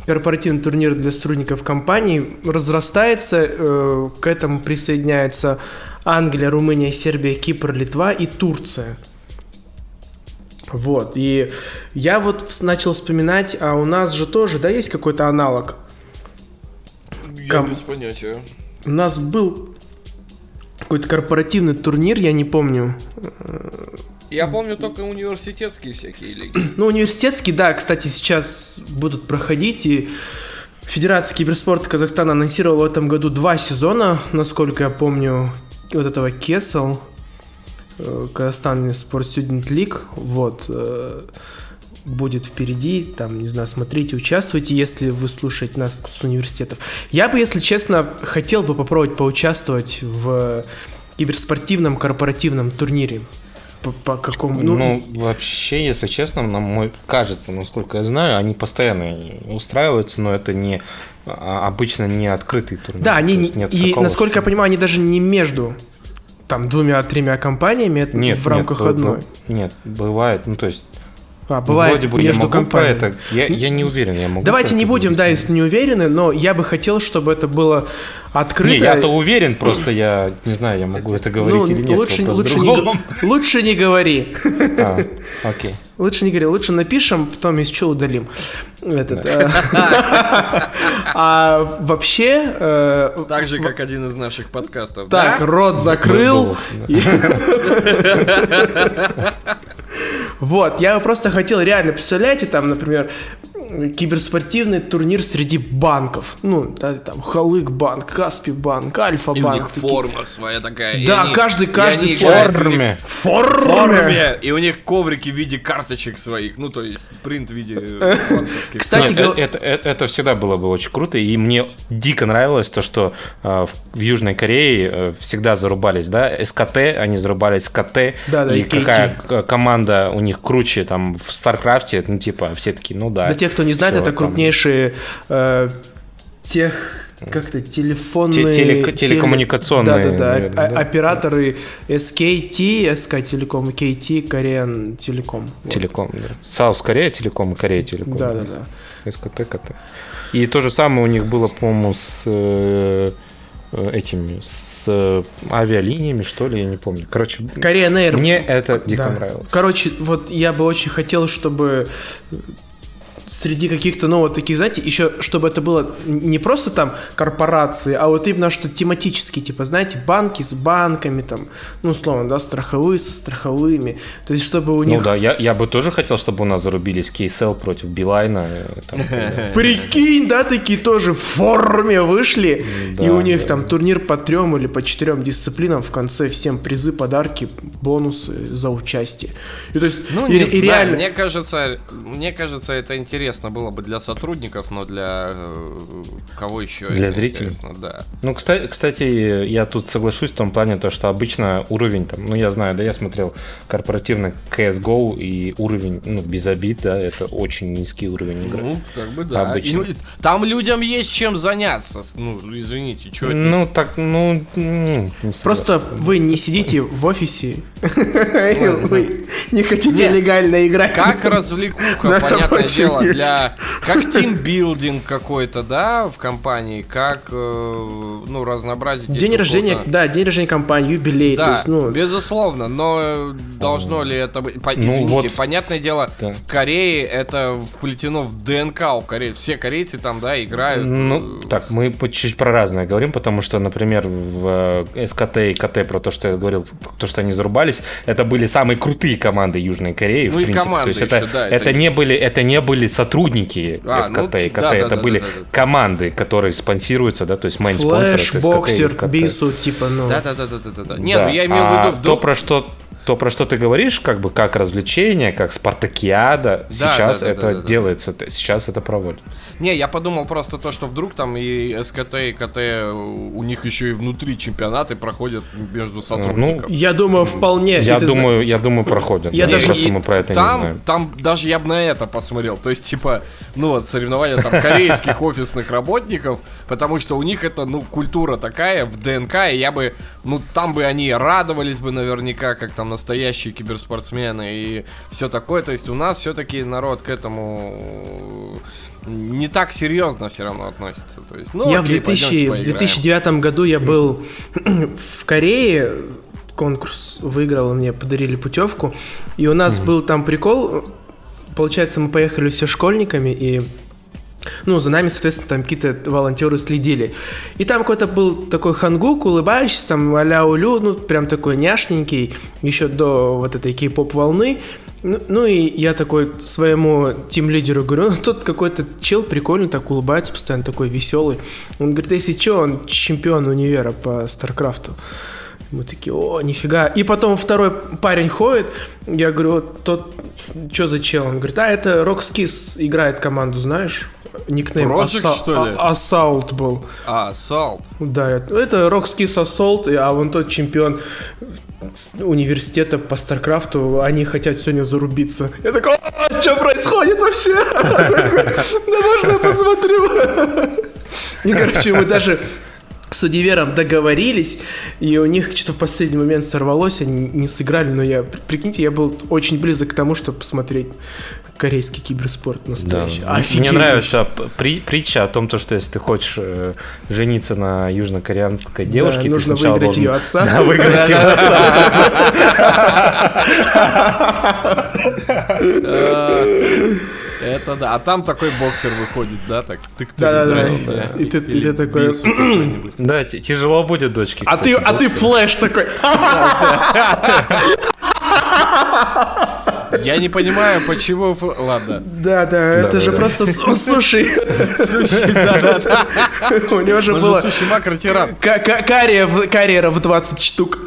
корпоративный турнир для сотрудников компании разрастается, э, к этому присоединяются Англия, Румыния, Сербия, Кипр, Литва и Турция. Вот, и я вот начал вспоминать, а у нас же тоже, да, есть какой-то аналог? Я Ком... без понятия. У нас был какой-то корпоративный турнир, я не помню. Я помню только университетские всякие лиги. Ну, университетские, да, кстати, сейчас будут проходить, и Федерация киберспорта Казахстана анонсировала в этом году два сезона, насколько я помню, вот этого Кесл, э, Казахстан Спорт Student League, вот, э, будет впереди, там, не знаю, смотрите, участвуйте, если вы слушаете нас с университетов. Я бы, если честно, хотел бы попробовать поучаствовать в киберспортивном корпоративном турнире по, по какому... Ну, ну, вообще, если честно, на мой кажется, насколько я знаю, они постоянно устраиваются, но это не а, обычно не открытый турнир. Да, они нет и насколько что... я понимаю, они даже не между там двумя-тремя компаниями это нет, в рамках нет, одной. Нет, бывает, ну то есть а, бывает Вроде бы между я могу компаниями. это, я, я не уверен, я могу. Давайте не будем, да, если не уверены, но я бы хотел, чтобы это было открыто. Не, я-то уверен, просто я не знаю, я могу это говорить ну, или нет. Лучше, лучше, не, лучше не говори. А, окей. Лучше не говори, лучше напишем, потом из чего удалим. Этот, э, а вообще... Э, так же, как один из наших подкастов. Так, рот закрыл. Вот, я просто хотел реально, представляете, там, например, киберспортивный турнир среди банков. Ну, да, там Халык банк, Каспи банк, Альфа банк. И у них такие. форма своя такая. Да, они, каждый, каждый в форме. форме. форме. И у них коврики в виде карточек своих. Ну, то есть принт в виде банковских. Кстати, Нет, это, это, это всегда было бы очень круто. И мне дико нравилось то, что э, в Южной Корее э, всегда зарубались, да, SKT, они зарубались с KT. Да, да, и, и какая команда у них круче там в Старкрафте, ну, типа, все такие, ну да. Для тех, кто не знает, Все, это крупнейшие э, тех как-то телефонные... Теле, телекоммуникационные. Да, да, да. да. Операторы SKT, SK Telecom, KT, Korean Telecom. Телеком, вот. да. South Korea Telecom и Korea Telecom. Да, да, да. СКТ, КТ. И то же самое у них было, по-моему, с э, этими, с э, авиалиниями, что ли, я не помню. Короче, Korean Air. Мне это дико да. нравилось. Короче, вот я бы очень хотел, чтобы среди каких-то, ну, вот таких, знаете, еще, чтобы это было не просто там корпорации, а вот именно что тематически, типа, знаете, банки с банками, там, ну, условно, да, страховые со страховыми. То есть, чтобы у ну них... Ну да, я, я бы тоже хотел, чтобы у нас зарубились KSL против Билайна. Э, Прикинь, да, такие тоже в форме вышли, и у них там турнир по трем или по четырем дисциплинам, в конце всем призы, подарки, бонусы за участие. И, то есть, ну, не и, реально... мне кажется, мне кажется, это интересно интересно было бы для сотрудников, но для э, кого еще? Для зрителей. Да. Ну, кстати, кстати, я тут соглашусь в том плане, то, что обычно уровень там, ну, я знаю, да, я смотрел корпоративно CSGO и уровень, ну, без обид, да, это очень низкий уровень игры. Ну, как бы да. Обычно. И, там людям есть чем заняться. Ну, извините, что это? Ну, так, ну, не Просто вы не сидите в офисе Вы не хотите легально играть. Как развлекуха, понятное дело, для... Как тимбилдинг какой-то, да, в компании, как, э, ну, разнообразить... День рождения, да, день рождения компании, юбилей. Да, ну... безусловно, но должно ли это быть... Ну извините, понятное дело, в Корее это вплетено в ДНК у Кореи. Все корейцы там, да, играют. Ну, так, мы чуть про разное говорим, потому что, например, в э, SKT и KT про то, что я говорил, то, что они зарубались, это были самые крутые команды Южной Кореи, ну, в принципе. то есть еще, это, да, это, это, не были, это не были сотрудники а, SKT ну, и KT, да, это да, были да, да, да. команды, которые спонсируются, да, то есть main-спонсоры. Flash, Boxer, бису, типа, ну... Да-да-да-да-да. Нет, да. ну я имею в виду... А то, про что то, про что ты говоришь, как бы как развлечение, как спартакиада, да, сейчас да, да, это да, да, делается, да. сейчас это проводят. Не, я подумал просто то, что вдруг там и СКТ, и КТ, у них еще и внутри чемпионаты проходят между сотрудниками. Ну, я думаю, вполне. Я думаю, знаешь. я думаю, проходят. Я да, даже просто мы про это там, не знаем. Там даже я бы на это посмотрел. То есть, типа, ну вот, соревнования там корейских офисных работников, потому что у них это, ну, культура такая в ДНК, и я бы, ну, там бы они радовались бы наверняка, как там настоящие киберспортсмены и все такое. То есть у нас все-таки народ к этому не так серьезно все равно относится. То есть, ну, я окей, в, 2000, в 2009 году я был в Корее, конкурс выиграл, мне подарили путевку, и у нас mm-hmm. был там прикол, получается, мы поехали все школьниками, и ну, за нами, соответственно, там какие-то волонтеры следили. И там какой-то был такой хангук, улыбающийся, там а-ля улю, ну, прям такой няшненький, еще до вот этой кей-поп волны. Ну, ну и я такой своему тим-лидеру говорю, ну тут какой-то чел прикольный, так улыбается постоянно, такой веселый. Он говорит, если что, он чемпион универа по Старкрафту. Мы такие, о, нифига. И потом второй парень ходит, я говорю, тот, что за чел? Он говорит, а, это Rockskis играет команду, знаешь? Никнейм Project, Assa- что ли? А- Assault был. А, Assault. Да, это Rockskis Assault, а вон тот чемпион университета по Старкрафту, они хотят сегодня зарубиться. Я такой, что происходит вообще? Да можно я посмотрю? И, короче, мы даже с Универом договорились, и у них что-то в последний момент сорвалось, они не сыграли, но я, прикиньте, я был очень близок к тому, чтобы посмотреть корейский киберспорт настоящий. Да. Мне нравится при, притча о том, то, что если ты хочешь э, жениться на южнокореанской девушке, да, нужно выиграть должен... ее отца. Да, выиграть ее отца. Это да. А там такой Boxer выходит, да, так тык да, да, да, И, ты, и ты такой... Да, тяжело будет, дочки. А ты, а ты Flash такой. Я не понимаю, почему... Ладно. Да, да, это же просто суши. Суши, да, да, да. У него же было... Суши макротиран. Карьера в 20 штук.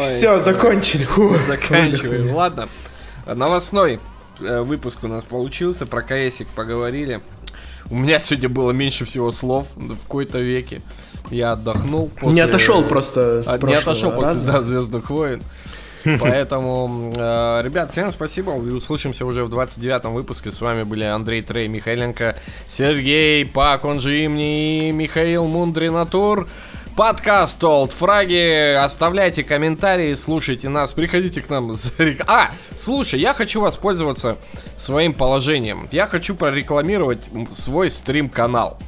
Все, закончили. Заканчиваем. Ладно. Новостной выпуск у нас получился, про КСик поговорили. У меня сегодня было меньше всего слов в какой-то веке. Я отдохнул после... Не отошел просто с Не отошел после да, Звездных войн. Поэтому, э, ребят, всем спасибо. Услышимся уже в 29-м выпуске. С вами были Андрей Трей, Михайленко, Сергей Пак, он же имни, и Михаил Мундринатур подкаст Old Фраги. Оставляйте комментарии, слушайте нас, приходите к нам. А, слушай, я хочу воспользоваться своим положением. Я хочу прорекламировать свой стрим-канал.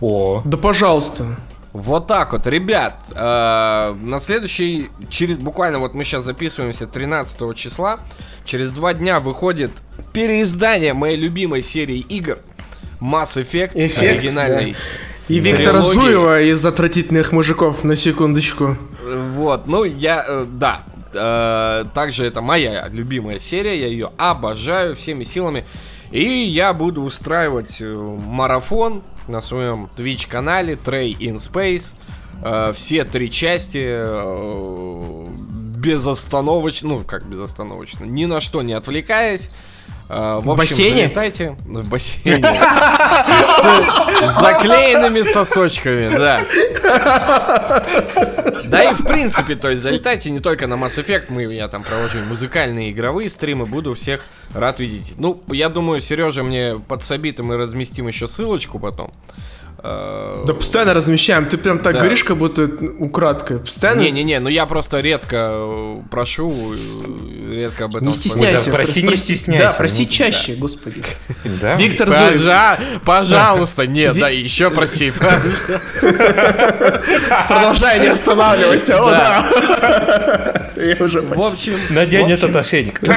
О. Да пожалуйста. Вот так вот, ребят, э, на следующий, через буквально вот мы сейчас записываемся 13 числа, через два дня выходит переиздание моей любимой серии игр Mass Effect, Эффект, оригинальный. Да. И Виктора. Зуева из «Отвратительных мужиков», на секундочку. Вот, ну я, э, да, э, также это моя любимая серия, я ее обожаю всеми силами. И я буду устраивать э, марафон на своем Twitch канале Trey in Space. Все три части безостановочно, ну как безостановочно, ни на что не отвлекаясь. А, в, общем, бассейне? Залетайте в бассейне. С заклеенными сосочками, да. Да и в принципе, то есть залетайте не только на Mass Effect, мы, я там провожу музыкальные игровые стримы, буду всех рад видеть. Ну, я думаю, Сережа мне подсобит, и мы разместим еще ссылочку потом. Э, да постоянно размещаем. Ты прям так да. говоришь, как будто украдкой. Постоянно. Не-не-не, ну я просто редко э, прошу, э, редко об этом. Не стесняйся. Да, проси, не стесняйся. Да, проси ну, чаще, да. господи. Да? Виктор Пожа... Пожалуйста, нет, да, еще проси. Продолжай, не останавливайся. О, да. В общем... Надень этот ошейник.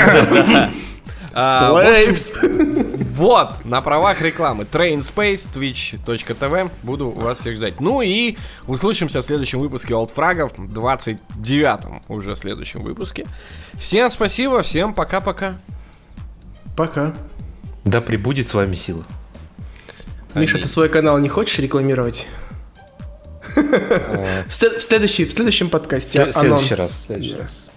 Slaves. Вот, на правах рекламы. Train Space, twitch.tv. Буду вас всех ждать. Ну и услышимся в следующем выпуске Олдфрагов, 29-м уже следующем выпуске. Всем спасибо, всем пока-пока. Пока. Да прибудет с вами сила. Миша, ты свой канал не хочешь рекламировать? Э. В следующий, в следующем подкасте. В следующий раз. В следующий раз.